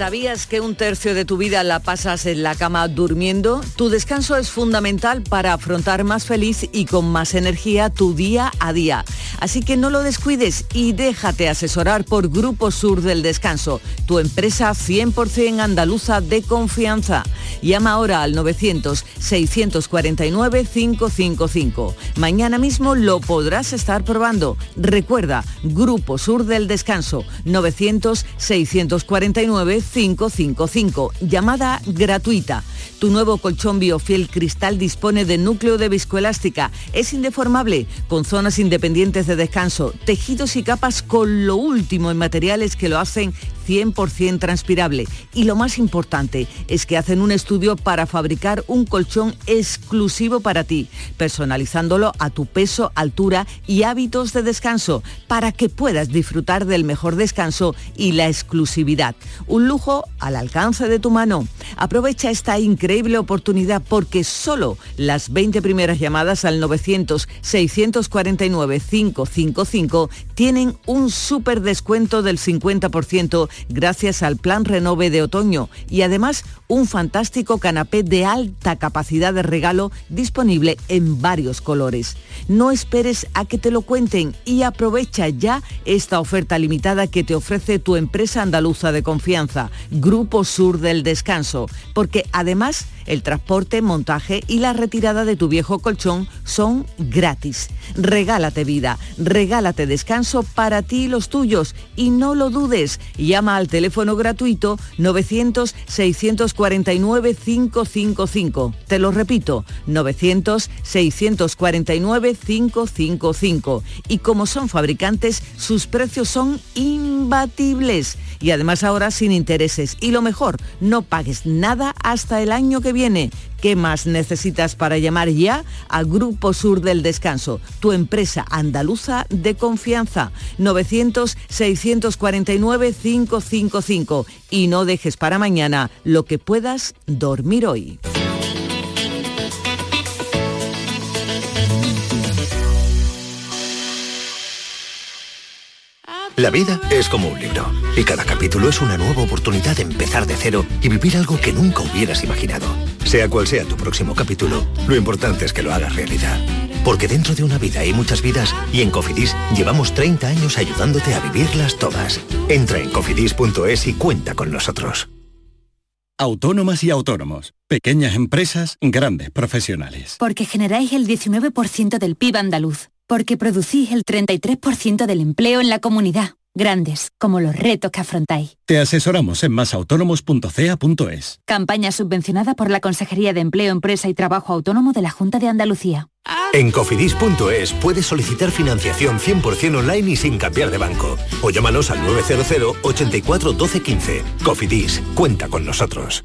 ¿Sabías que un tercio de tu vida la pasas en la cama durmiendo? Tu descanso es fundamental para afrontar más feliz y con más energía tu día a día. Así que no lo descuides y déjate asesorar por Grupo Sur del Descanso, tu empresa 100% andaluza de confianza. Llama ahora al 900-649-555. Mañana mismo lo podrás estar probando. Recuerda, Grupo Sur del Descanso, 900-649-555. 555. Llamada gratuita. Tu nuevo colchón Biofiel Cristal dispone de núcleo de viscoelástica. Es indeformable, con zonas independientes de descanso, tejidos y capas con lo último en materiales que lo hacen 100% transpirable. Y lo más importante es que hacen un estudio para fabricar un colchón exclusivo para ti, personalizándolo a tu peso, altura y hábitos de descanso, para que puedas disfrutar del mejor descanso y la exclusividad. Un lujo al alcance de tu mano. Aprovecha esta increíble oportunidad porque solo las 20 primeras llamadas al 900-649-555 tienen un súper descuento del 50% gracias al plan Renove de otoño y además un fantástico canapé de alta capacidad de regalo disponible en varios colores. No esperes a que te lo cuenten y aprovecha ya esta oferta limitada que te ofrece tu empresa andaluza de confianza, Grupo Sur del Descanso, porque además el transporte, montaje y la retirada de tu viejo colchón son gratis. Regálate vida, regálate descanso para ti y los tuyos y no lo dudes. Llama al teléfono gratuito 900-649-555. Te lo repito, 900-649-555. Y como son fabricantes, sus precios son imbatibles. Y además ahora sin intereses. Y lo mejor, no pagues nada hasta el año que viene. ¿Qué más necesitas para llamar ya a Grupo Sur del Descanso, tu empresa andaluza de confianza? 900-649-555. Y no dejes para mañana lo que puedas dormir hoy. La vida es como un libro y cada capítulo es una nueva oportunidad de empezar de cero y vivir algo que nunca hubieras imaginado. Sea cual sea tu próximo capítulo, lo importante es que lo hagas realidad. Porque dentro de una vida hay muchas vidas y en Cofidis llevamos 30 años ayudándote a vivirlas todas. Entra en cofidis.es y cuenta con nosotros. Autónomas y autónomos. Pequeñas empresas, grandes profesionales. Porque generáis el 19% del PIB andaluz. Porque producís el 33% del empleo en la comunidad. Grandes, como los retos que afrontáis. Te asesoramos en masautónomos.ca.es. Campaña subvencionada por la Consejería de Empleo, Empresa y Trabajo Autónomo de la Junta de Andalucía. En cofidis.es puedes solicitar financiación 100% online y sin cambiar de banco. O llámanos al 900 84 12 15. Cofidis, cuenta con nosotros.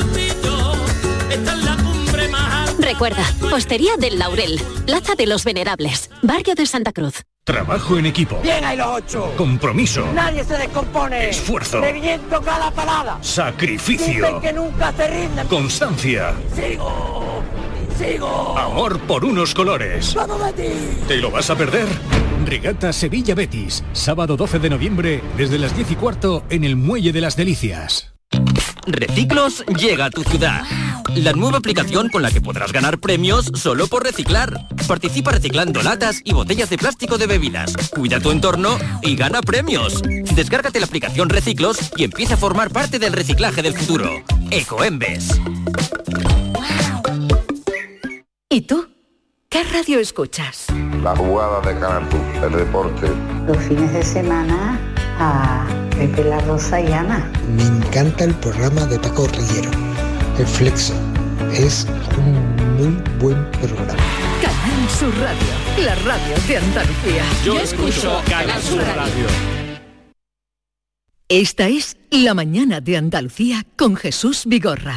Recuerda, Hostería del Laurel, Plaza de los Venerables, Barrio de Santa Cruz. Trabajo en equipo. Bien hay los ocho. Compromiso. Nadie se descompone. Esfuerzo. Reviento cada palada. Sacrificio. Dicen que nunca se rinden. Constancia. Sigo. Sigo. Amor por unos colores. ¡Vamos, Betis! ¿Te lo vas a perder? Regata Sevilla Betis. Sábado 12 de noviembre desde las 10 y cuarto en el Muelle de las Delicias. Reciclos llega a tu ciudad. La nueva aplicación con la que podrás ganar premios solo por reciclar. Participa reciclando latas y botellas de plástico de bebidas. Cuida tu entorno y gana premios. Descárgate la aplicación Reciclos y empieza a formar parte del reciclaje del futuro. Ecoembes. ¿Y tú? ¿Qué radio escuchas? La jugada de Canal el deporte. Los fines de semana a Pepe La Rosa y Ana. Me encanta el programa de Paco Rillero, El Flexo. Es un muy buen programa. Canal Sur Radio, la radio de Andalucía. Yo escucho Canal Sur Radio. Esta es La mañana de Andalucía con Jesús Vigorra.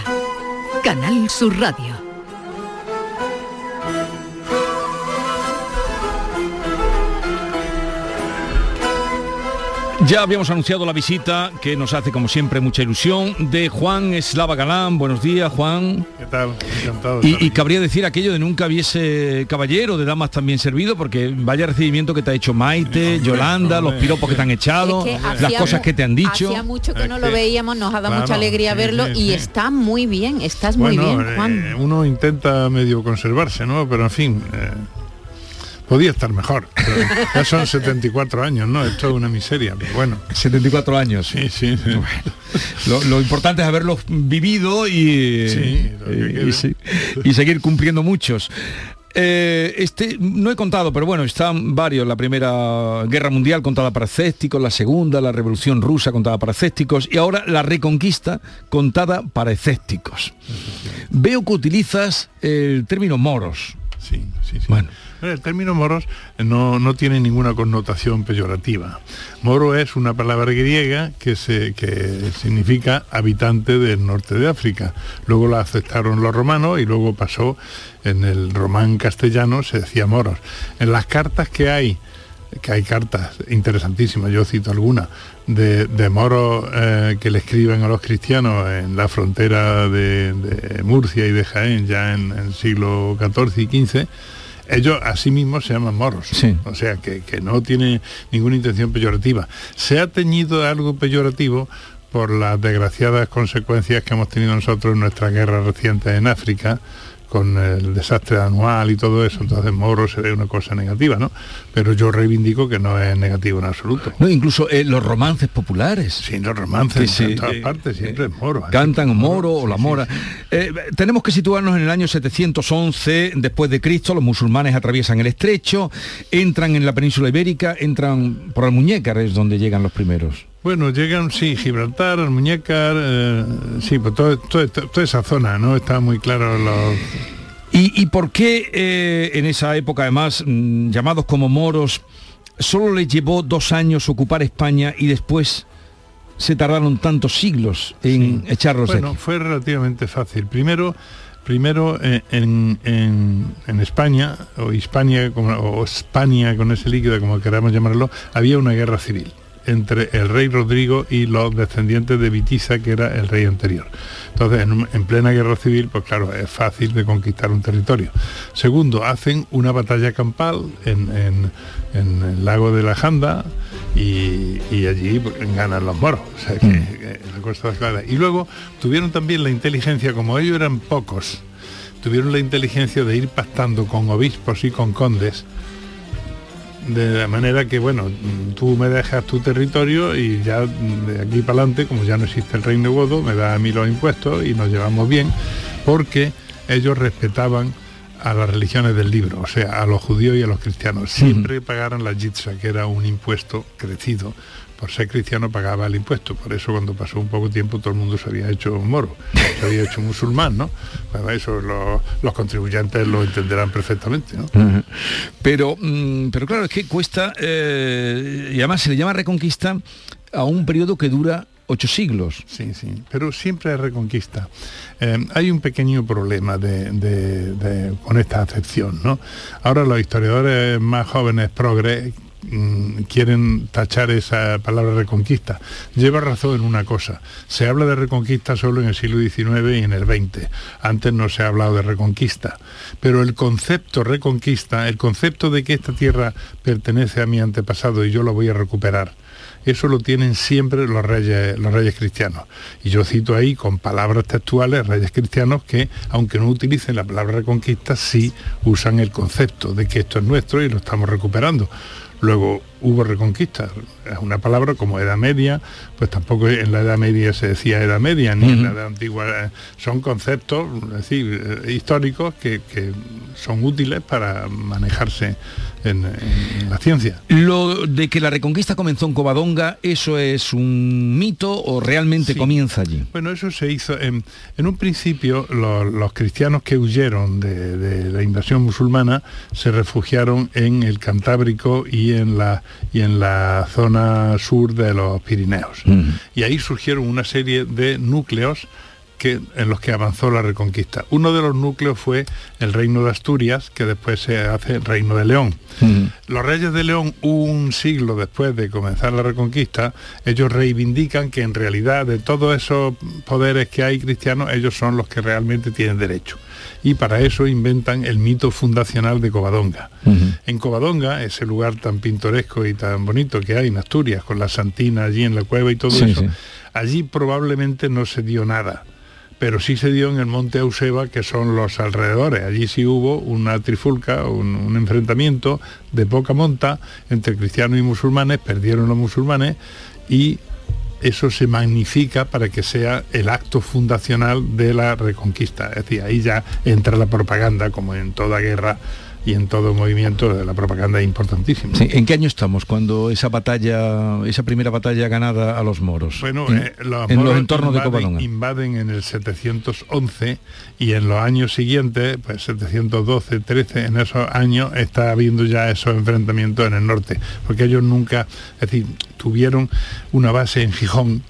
Canal Sur Radio. Ya habíamos anunciado la visita que nos hace como siempre mucha ilusión de Juan Eslava Galán. Buenos días, Juan. ¿Qué tal? Encantado. Y, cabría decir aquello de nunca hubiese caballero de damas también servido, porque vaya recibimiento que te ha hecho Maite, Yolanda, los piropos que te han echado, Es que las hacía cosas que te han dicho. Hacía mucho que Es no lo que- veíamos, nos ha dado mucha alegría sí, verlo sí, y sí. está muy bien, estás muy bien, Juan. eh, uno intenta medio conservarse, ¿no? Pero en fin, eh, podía estar mejor. pero ya son 74 años, ¿no? Esto es una miseria, pero bueno. 74 años. Sí, sí. sí. Lo, lo importante es haberlos vivido y, Sí, eh, y se- y seguir cumpliendo muchos. Eh, este no he contado, pero bueno, están varios. La primera guerra mundial contada para escépticos, la segunda, la revolución rusa contada para escépticos y ahora la reconquista contada para escépticos. Veo que utilizas el término moros. Sí, sí, sí. Bueno. El término moros no, no tiene ninguna connotación peyorativa. Moro es una palabra griega que, se, que significa habitante del norte de África. Luego la aceptaron los romanos y luego pasó en el román castellano, se decía moros. En las cartas que hay, que hay cartas interesantísimas, yo cito algunas, de, de moros eh, que le escriben a los cristianos en la frontera de, de Murcia y de Jaén, ya en el siglo XIV y XV, ellos a sí mismos se llaman moros. O sea, que, que no tiene ninguna intención peyorativa. Se ha teñido de algo peyorativo por las desgraciadas consecuencias que hemos tenido nosotros en nuestras guerras recientes en África, con el desastre anual y todo eso, entonces moro se ve una cosa negativa, ¿no? Pero yo reivindico que no es negativo en absoluto. No, incluso eh, los romances populares. Sí, los romances en todas partes, siempre es moro. ¿eh? Cantan moro o la mora. Eh, tenemos que situarnos en el año 711 después de Cristo. Los musulmanes atraviesan el estrecho, entran en la península ibérica, entran por Almuñécar, es donde llegan los primeros. Bueno, llegan, sí, Gibraltar, Almuñécar, eh, sí, pues todo, todo- toda esa zona, ¿no? Está muy claro los... ¿Y, y por qué eh, en esa época, además, mm, llamados como moros, solo les llevó dos años ocupar España y después se tardaron tantos siglos en echarlos de Bueno, aquí? fue relativamente fácil. Primero, primero eh, en, en- en España, o Hispania, como- o España, con ese líquido, como queramos llamarlo, había una guerra civil entre el rey Rodrigo y los descendientes de Vitiza, que era el rey anterior. Entonces, en, plena guerra civil, pues claro, es fácil de conquistar un territorio. Segundo, hacen una batalla campal en, en- en el lago de la Janda y, y allí pues, ganan los moros. O sea que, que la clara. Y luego tuvieron también la inteligencia, como ellos eran pocos, tuvieron la inteligencia de ir pactando con obispos y con condes de la manera que, bueno, tú me dejas tu territorio y ya de aquí para adelante, como ya no existe el reino godo, me da a mí los impuestos y nos llevamos bien, porque ellos respetaban a las religiones del libro, o sea, a los judíos y a los cristianos. Siempre pagaran la jitsa, que era un impuesto crecido. Por ser cristiano pagaba el impuesto. Por eso cuando pasó un poco tiempo todo el mundo se había hecho moro, se había hecho musulmán, ¿no? Bueno, eso los, los contribuyentes lo entenderán perfectamente. Pero, mm, pero claro, es que cuesta, eh, y además se le llama reconquista a un periodo que dura ocho siglos. Sí, sí, pero siempre hay reconquista. Eh, hay un pequeño problema de- de- de- con esta acepción, ¿no? Ahora los historiadores más jóvenes, progres, mm, quieren tachar esa palabra reconquista. Lleva razón en una cosa. Se habla de reconquista solo en el siglo XIX y en el XX. Antes no se ha hablado de reconquista. Pero el concepto reconquista, el concepto de que esta tierra pertenece a mi antepasado y yo la voy a recuperar, eso lo tienen siempre los reyes, los reyes cristianos. Y yo cito ahí con palabras textuales reyes cristianos que, aunque no utilicen la palabra reconquista, sí usan el concepto de que esto es nuestro y lo estamos recuperando. Luego hubo reconquista, es una palabra como Edad Media, pues tampoco en la Edad Media se decía Edad Media, ni en la Edad Antigua, eh, son conceptos, es decir, eh, históricos que, que son útiles para manejarse en, en la ciencia. Lo de que la reconquista comenzó en Covadonga, ¿eso es un mito o realmente comienza allí? Bueno, eso se hizo. En, en un principio, los, los cristianos que huyeron de, de la invasión musulmana se refugiaron en el Cantábrico y en la, y en la zona sur de los Pirineos. Y ahí surgieron una serie de núcleos que, en los que avanzó la reconquista. Uno de los núcleos fue el reino de Asturias, que después se hace reino de León. Los reyes de León, un siglo después de comenzar la reconquista, ellos reivindican que en realidad de todos esos poderes que hay cristianos, ellos son los que realmente tienen derecho. Y para eso inventan el mito fundacional de Covadonga. En Covadonga, ese lugar tan pintoresco y tan bonito que hay en Asturias, con la Santina allí en la cueva y todo Sí, eso, sí. allí probablemente no se dio nada pero sí se dio en el monte Euseba, que son los alrededores. Allí sí hubo una trifulca, un, un enfrentamiento de poca monta entre cristianos y musulmanes, perdieron los musulmanes y eso se magnifica para que sea el acto fundacional de la reconquista. Es decir, ahí ya entra la propaganda, como en toda guerra y en todo movimiento, la propaganda es importantísima. Sí, ¿En qué año estamos cuando esa batalla, esa primera batalla ganada a los moros? Bueno, en, eh, los, en los moros entornos de invaden- Covadonga. Invaden en el 711 y en los años siguientes, pues 712, 13, en esos años está habiendo ya esos enfrentamientos en el norte, porque ellos nunca, es decir, tuvieron una base en Gijón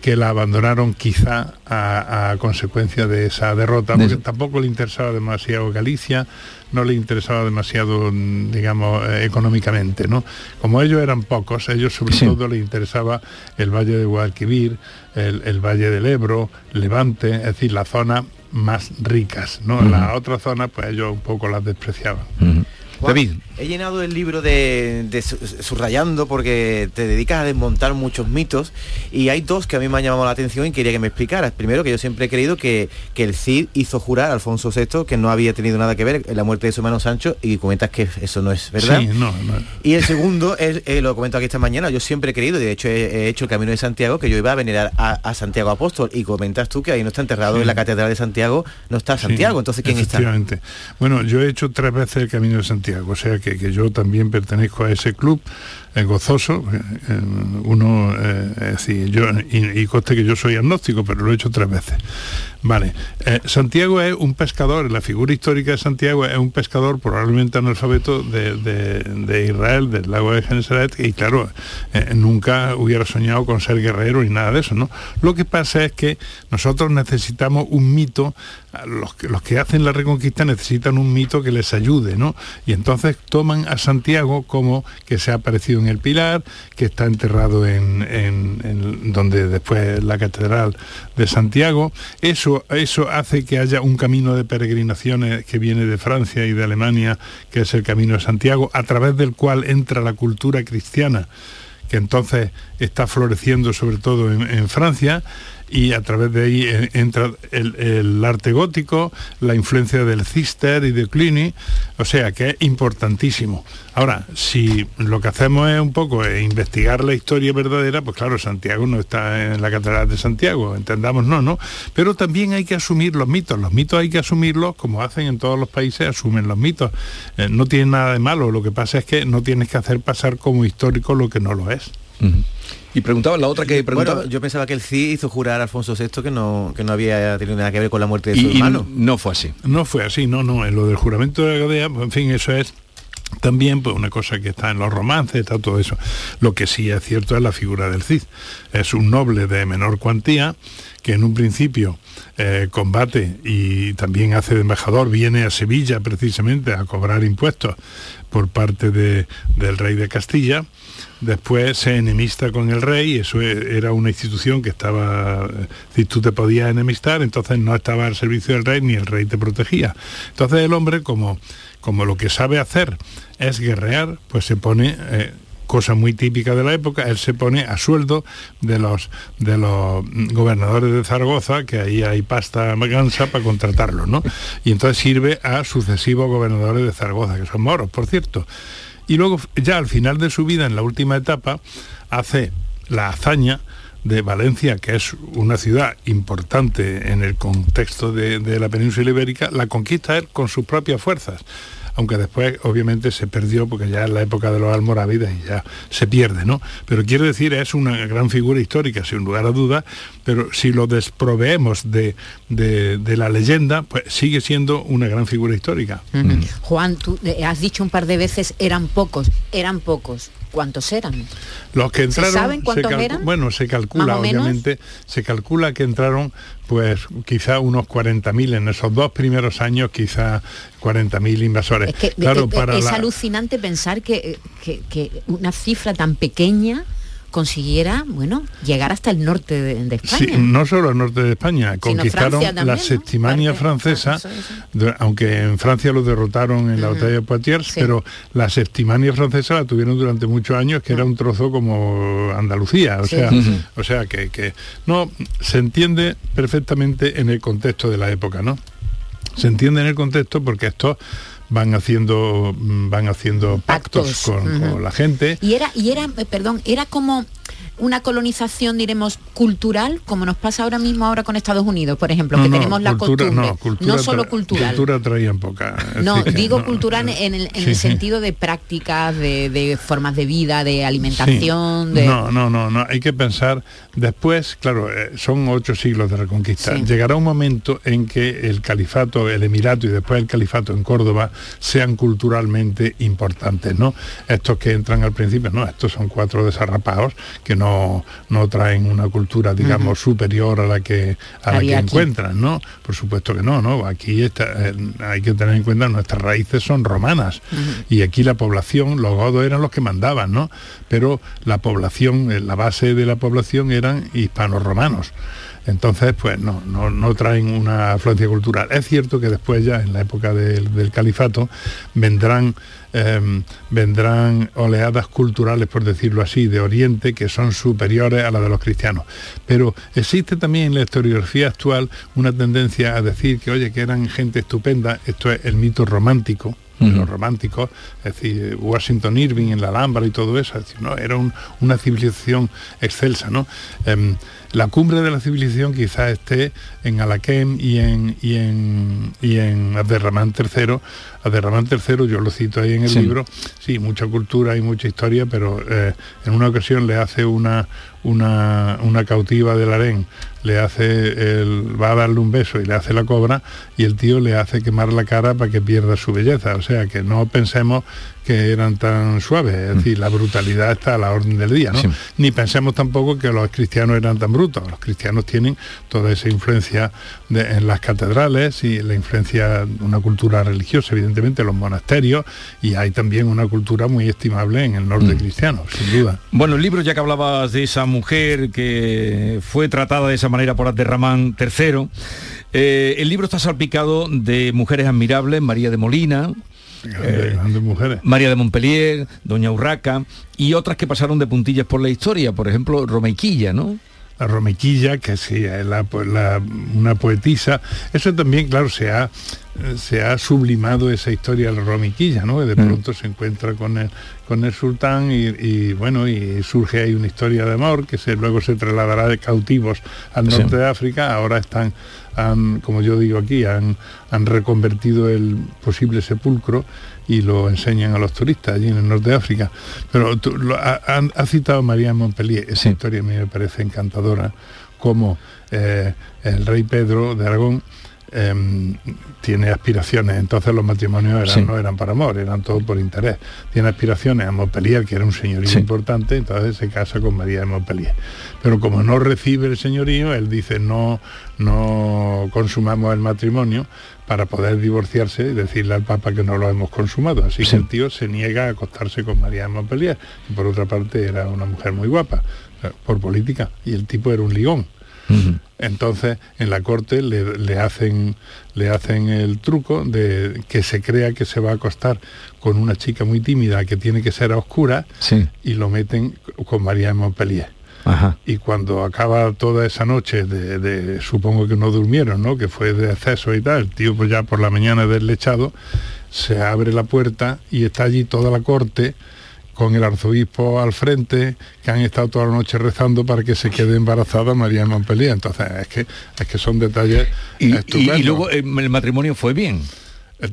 que la abandonaron quizá a, a consecuencia de esa derrota, De porque tampoco le interesaba demasiado Galicia, no le interesaba demasiado, mm, digamos, eh, económicamente, ¿no? Como ellos eran pocos, ellos sobre Sí. todo les interesaba el Valle de Guadalquivir, el, el Valle del Ebro, Levante, es decir, las zonas más ricas, ¿no? Ujú. Las otras zonas, pues ellos un poco las despreciaban. Juan, He llenado el libro de, de su- subrayando porque te dedicas a desmontar muchos mitos y hay dos que a mí me han llamado la atención y quería que me explicaras. Primero, que yo siempre he creído que, que el Cid hizo jurar a Alfonso VI que no había tenido nada que ver en la muerte de su hermano Sancho y comentas que eso no es verdad. Sí, no, no. Y el segundo, es, eh, lo comento aquí esta mañana, yo siempre he creído, y de hecho he, he hecho el Camino de Santiago, que yo iba a venerar a, a Santiago Apóstol. Y comentas tú que ahí no está enterrado Sí. en la Catedral de Santiago, no está Santiago. Entonces, ¿quién está? Bueno, yo he hecho tres veces el Camino de Santiago, o sea que, que yo también pertenezco a ese club gozoso. eh, eh, uno, eh, yo, y, y conste que yo soy agnóstico, pero lo he hecho tres veces. Vale. Santiago es un pescador, la figura histórica de Santiago es un pescador probablemente analfabeto de, de- Israel, del lago de Genesaret, y claro, nunca hubiera soñado con ser guerrero ni nada de eso, ¿no? Lo que pasa es que nosotros necesitamos un mito, los que, los que hacen la reconquista necesitan un mito que les ayude, ¿no? Y entonces toman a Santiago como que se ha aparecido en el Pilar, que está enterrado en, donde después la catedral de Santiago. Eso, eso hace que haya un camino de peregrinaciones que viene de Francia y de Alemania, que es el camino de Santiago, a través del cual entra la cultura cristiana que entonces está floreciendo sobre todo en Francia y a través de ahí eh, entra el, arte gótico, la influencia del Cister y de Cluny, o sea que es importantísimo. Ahora, si lo que hacemos es un poco eh, investigar la historia verdadera, pues claro, Santiago no está en la Catedral de Santiago, entendamos no, ¿no? Pero también hay que asumir los mitos, los mitos hay que asumirlos como hacen en todos los países, asumen los mitos. Eh, no tiene nada de malo, lo que pasa es que no tienes que hacer pasar como histórico lo que no lo es. Y preguntaba la otra que preguntaba. Bueno, yo pensaba que el Cid hizo jurar a Alfonso VI que no, que no había tenido nada que ver con la muerte de su Y- y hermano. no fue así. No fue así, no, no. En lo del juramento de Gadea, pues, en fin, eso es también pues una cosa que está en los romances, está todo eso. Lo que sí es cierto es la figura del Cid. Es un noble de menor cuantía que en un principio eh, combate y también hace de embajador, viene a Sevilla precisamente a cobrar impuestos por parte de- del rey de Castilla. Después se enemista con el rey, eso e- era una institución que estaba, si tú te podías enemistar, entonces no estaba al servicio del rey ni el rey te protegía. Entonces el hombre, como, como lo que sabe hacer es guerrear, pues se pone... eh, cosa muy típica de la época, él se pone a sueldo de los de los gobernadores de Zaragoza, que ahí hay pasta gansa para contratarlos, ¿no? Y entonces sirve a sucesivos gobernadores de Zaragoza, que son moros, por cierto. Y luego, ya al final de su vida, en la última etapa, hace la hazaña de Valencia, que es una ciudad importante en el contexto de, la península ibérica, la conquista él con sus propias fuerzas. Aunque después obviamente se perdió porque ya es la época de los almorávides y ya se pierde, ¿no? Pero quiero decir, es una gran figura histórica, sin lugar a dudas, pero si lo desproveemos de, de, de la leyenda, pues sigue siendo una gran figura histórica. Juan, tú eh, has dicho un par de veces eran pocos, eran pocos. ¿Cuántos eran? Los que entraron, ¿Se saben cuántos eran? Bueno, se calcula, obviamente, se calcula que entraron pues quizá unos 40.000 en esos dos primeros años, quizá 40.000 invasores. Es que claro, para es la- alucinante pensar que, eh, que- que una cifra tan pequeña consiguiera, bueno, llegar hasta el norte de, de Sí, España. no solo el norte de España, conquistaron también, la ¿no? Septimania francesa, de- aunque en Francia lo derrotaron en la batalla de Poitiers, pero la Septimania francesa la tuvieron durante muchos años, que era un trozo como Andalucía, o Sí, sea, o sea que, que no se entiende perfectamente en el contexto de la época, ¿no? Se entiende en el contexto porque estos van haciendo mm, van haciendo pactos, Pactos, con, ujú. con la gente Y era, y era, eh, perdón, era como una colonización, diremos, cultural, como nos pasa ahora mismo ahora con Estados Unidos, por ejemplo, que No, no, tenemos la cultura- costumbre, no, cultura solo tra- cultural. cultura traían poca No, digo no- cultural en el, en Sí, el sí. sentido de prácticas, de, de formas de vida, de alimentación, Sí. de... No, no, no, no. Hay que pensar después, claro, eh, son ocho siglos de reconquista. Llegará un momento en que el califato, el emirato y después el califato en Córdoba sean culturalmente importantes, ¿no? Estos que entran al principio, no, estos son cuatro desarrapados que no, no traen una cultura, digamos, superior a la que a la que encuentran, ¿no? Por supuesto que no, ¿no? Aquí está, eh, hay que tener en cuenta nuestras raíces son romanas y aquí la población, los godos eran los que mandaban, ¿no? Pero la población, eh, la base de la población eran hispanos romanos. Entonces, pues no, no, no traen una afluencia cultural. Es cierto que después ya, en la época del, del califato, vendrán, eh, vendrán oleadas culturales, por decirlo así, de Oriente, que son superiores a las de los cristianos. Pero existe también en la historiografía actual una tendencia a decir que, oye, que eran gente estupenda, esto es el mito romántico, de los románticos, es decir, Washington Irving en la Alhambra y todo eso, es decir, ¿no? era un- una civilización excelsa, ¿no? Em, la cumbre de la civilización quizás esté en Alaquem y en y en y en Abderramán III. Abderramán III, yo lo cito ahí en el Sí. libro, sí, mucha cultura y mucha historia, pero eh, en una ocasión le hace una una, una cautiva del harén, le hace el, va a darle un beso y le hace la cobra y el tío le hace quemar la cara para que pierda su belleza. O sea que no pensemos que eran tan suaves, es decir, la brutalidad está a la orden del día, ¿no? Sí. Ni pensemos tampoco que los cristianos eran tan brutos. Los cristianos tienen toda esa influencia de- en las catedrales y la influencia de una cultura religiosa, evidentemente, en los monasterios, y hay también una cultura muy estimable en el norte cristiano, sin duda. Bueno, el libro, ya que hablabas de esa mujer que fue tratada de esa manera por Abderramán III, eh, el libro está salpicado de mujeres admirables, María de Molina, Grandes mujeres. María de Montpellier, Doña Urraca y otras que pasaron de puntillas por la historia, por ejemplo, Romeiquilla, ¿no? La Romequilla, que sí, es la, la- una poetisa. Eso también, claro, se ha, eh, se ha sublimado esa historia de la Romequilla, ¿no? Que de Mm. pronto se encuentra con el, con el sultán y, y, bueno, y surge ahí una historia de amor que se, luego se trasladará de cautivos al Sí. norte de África. Ahora están, han, como yo digo aquí, han, han reconvertido el posible sepulcro y lo enseñan a los turistas allí en el norte de África. Pero tú, lo, ha, citado María Montpellier, esa historia a mí me parece encantadora, como eh, el rey Pedro de Aragón em, tiene aspiraciones, entonces los matrimonios eran- Sí. no eran para amor, eran todo por interés. Tiene aspiraciones a Montpellier, que era un señorío Sí. importante, entonces se casa con María de Montpellier. Pero como no recibe el señorío, él dice no, no consumamos el matrimonio para poder divorciarse y decirle al Papa que no lo hemos consumado. Así que el tío se niega a acostarse con María de Montpellier, que por otra parte era una mujer muy guapa, eh, por política, y el tipo era un ligón. Entonces en la corte le, le hacen le hacen el truco de que se crea que se va a acostar con una chica muy tímida que tiene que ser a oscuras Sí. y lo meten con María de Montpellier. Ajá. Y cuando acaba toda esa noche de, de- supongo que no durmieron, ¿no? Que fue de exceso y tal, el tío pues ya por la mañana deslechado, se abre la puerta y está allí toda la corte con el arzobispo al frente, que han estado toda la noche rezando para que se quede embarazada María de Montpellier. Entonces, es que, es que son detalles Y, estupendos. y luego eh, el matrimonio fue bien.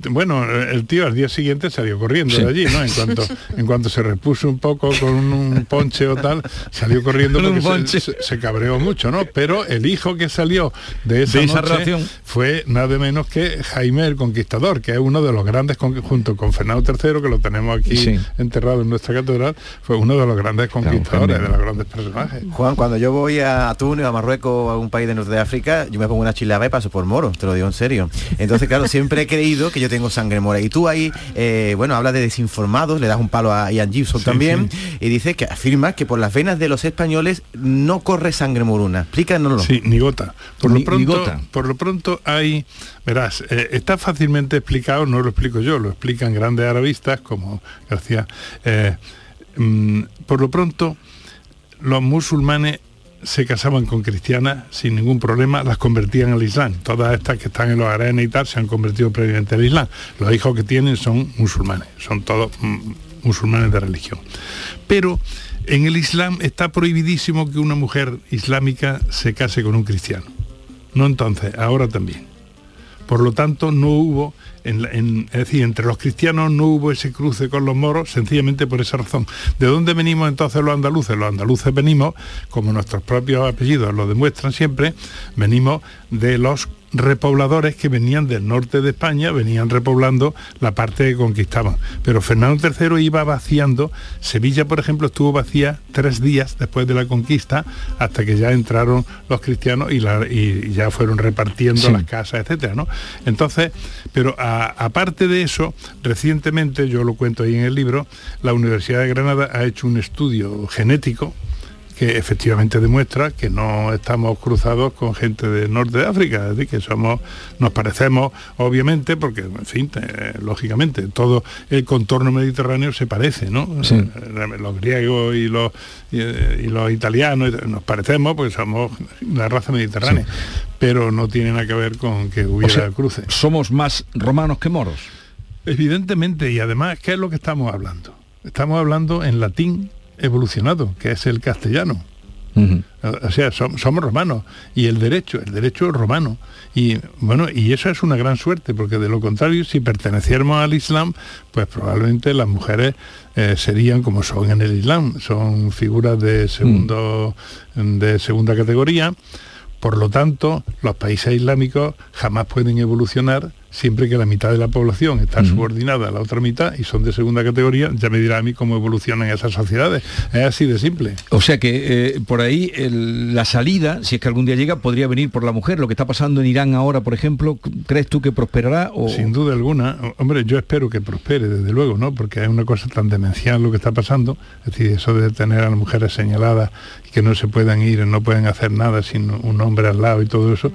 Bueno, el tío al día siguiente salió corriendo Sí. de allí, ¿no? En cuanto, en cuanto se repuso un poco con un ponche o tal, salió corriendo Con un porque se, se- se cabreó mucho, ¿no? Pero el hijo que salió de esa, De esa noche relación. fue nada menos que Jaime el Conquistador, que es uno de los grandes, con- junto con Fernando III, que lo tenemos aquí Sí. enterrado en nuestra catedral, fue uno de los grandes conquistadores, de los grandes personajes. Juan, cuando yo voy a Túnez, a Marruecos o a algún país de norte de África, yo me pongo una chilaba y paso por moro, te lo digo en serio. Entonces, claro, siempre he creído que yo tengo sangre mora. Y tú ahí, eh, bueno, hablas de desinformados, le das un palo a Ian Gibson Sí, también, y dices que afirmas que por las venas de los españoles no corre sangre moruna. Explícanoslo. Sí, ni gota. Por Ni- lo pronto, ni gota. por lo pronto hay, verás, eh, está fácilmente explicado, no lo explico yo, lo explican grandes arabistas como García. eh, mm, por lo pronto, los musulmanes se casaban con cristianas sin ningún problema, las convertían al Islam. Todas estas que están en los arenas y tal se han convertido previamente al Islam. Los hijos que tienen son musulmanes, son todos mm, musulmanes de religión. Pero en el Islam está prohibidísimo que una mujer islámica se case con un cristiano. No entonces, ahora también. Por lo tanto, no hubo, en es decir, entre los cristianos no hubo ese cruce con los moros, sencillamente por esa razón. ¿De dónde venimos entonces los andaluces? Los andaluces venimos, como nuestros propios apellidos lo demuestran siempre, venimos de los repobladores que venían del norte de España, venían repoblando la parte que conquistaban. Pero Fernando III iba vaciando, Sevilla, por ejemplo, estuvo vacía tres días después de la conquista, hasta que ya entraron los cristianos y, la- y ya fueron repartiendo Sí. las casas, etcétera, ¿no? Entonces, pero aparte de eso, recientemente, yo lo cuento ahí en el libro, la Universidad de Granada ha hecho un estudio genético que efectivamente demuestra que no estamos cruzados con gente del norte de África, es decir, que somos, nos parecemos, obviamente, porque, en fin, eh, lógicamente, todo el contorno mediterráneo se parece, ¿no? Sí. Eh, Los griegos y los, y, y los italianos nos parecemos porque somos la raza mediterránea, pero no tiene nada que ver con que hubiera O sea, cruce. Somos más romanos que moros. Evidentemente, y además, ¿qué es lo que estamos hablando? Estamos hablando en latín evolucionado, que es el castellano. O o sea, som- somos romanos y el derecho, el derecho romano. Y bueno, y eso es una gran suerte, porque de lo contrario, si perteneciéramos al Islam, pues probablemente las mujeres eh, serían como son en el Islam, son figuras de segundo, de segunda categoría. Por lo tanto, los países islámicos jamás pueden evolucionar siempre que la mitad de la población está subordinada a la otra mitad y son de segunda categoría, ya me dirá a mí cómo evolucionan esas sociedades. Es así de simple. O sea que eh, por ahí el- la salida, si es que algún día llega, podría venir por la mujer. Lo que está pasando en Irán ahora, por ejemplo, ¿crees tú que prosperará? O... Sin duda alguna. Hombre, yo espero que prospere, desde luego, ¿no? Porque es una cosa tan demencial lo que está pasando. Es decir, eso de tener a las mujeres señaladas y que no se puedan ir, no pueden hacer nada sin un hombre al lado y todo eso.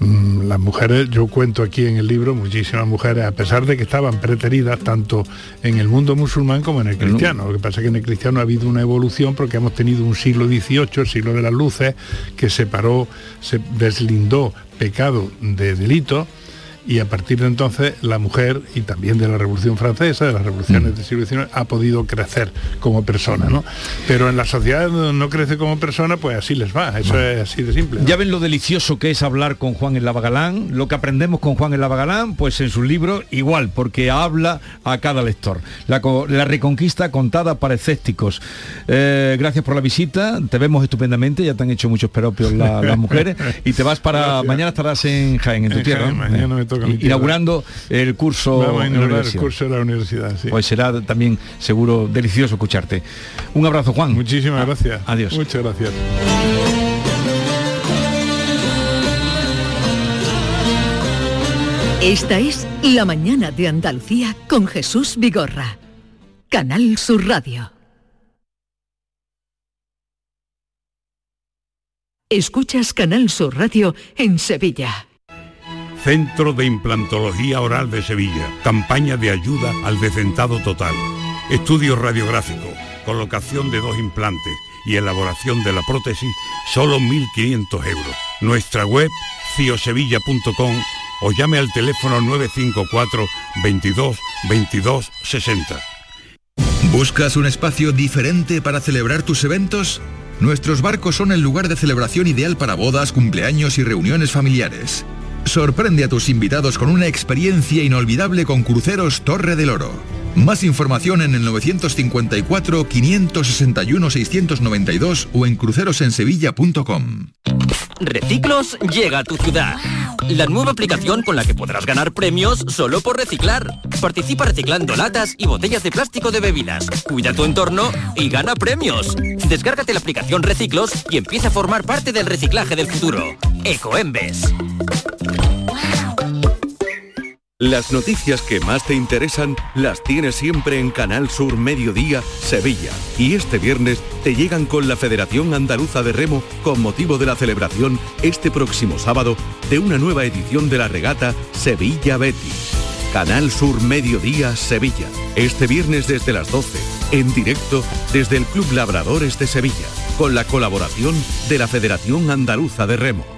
Mm, Las mujeres, yo cuento aquí en el libro, muchísimas mujeres, a pesar de que estaban preteridas tanto en el mundo musulmán como en el cristiano. Lo que pasa es que en el cristiano ha habido una evolución porque hemos tenido un siglo XVIII, el siglo de las luces, que separó, se deslindó pecado de delito y a partir de entonces la mujer y también de la Revolución Francesa, de las revoluciones del siglo XIX, ha podido crecer como persona, ¿no? Pero en la sociedad donde no crece como persona, pues así les va, eso es así de simple. Ya ven lo delicioso que es hablar con Juan el Lavagalán, lo que aprendemos con Juan el Lavagalán, pues en sus libros igual, porque habla a cada lector. La, la reconquista contada para escépticos. Eh, gracias por la visita, te vemos estupendamente, ya te han hecho muchos peropios la- las mujeres, y te vas para... Gracias. Mañana estarás en Jaén, en tu En tierra. Jaén, ¿no? mañana me toca mi I- tierra. Inaugurando el curso Vamos a en la inaugurar el curso de la universidad, sí. Pues será también seguro delicioso escucharte. Un abrazo, Juan. Muchísimas gracias. Adiós. Muchas gracias. Esta es La mañana de Andalucía con Jesús Vigorra. Canal Sur Radio. Escuchas Canal Sur Radio en Sevilla. Centro de Implantología Oral de Sevilla. Campaña de ayuda al decentado total. Estudio radiográfico, colocación de dos implantes y elaboración de la prótesis, solo 1.500 euros. Nuestra web, ciosevilla.com o llame al teléfono 954 22 22 60. ¿Buscas un espacio diferente para celebrar tus eventos? Nuestros barcos son el lugar de celebración ideal para bodas, cumpleaños y reuniones familiares. Sorprende a tus invitados con una experiencia inolvidable con Cruceros Torre del Oro. Más información en el 954-561-692 o en crucerosensevilla.com. Reciclos llega a tu ciudad. La nueva aplicación con la que podrás ganar premios solo por reciclar. Participa reciclando latas y botellas de plástico de bebidas. Cuida tu entorno y gana premios. Descárgate la aplicación Reciclos y empieza a formar parte del reciclaje del futuro. Ecoembes. Las noticias que más te interesan las tienes siempre en Canal Sur Mediodía, Sevilla. Y este viernes te llegan con la Federación Andaluza de Remo con motivo de la celebración este próximo sábado de una nueva edición de la regata Sevilla Betis. Canal Sur Mediodía, Sevilla. Este viernes desde las 12, en directo desde el Club Labradores de Sevilla, con la colaboración de la Federación Andaluza de Remo.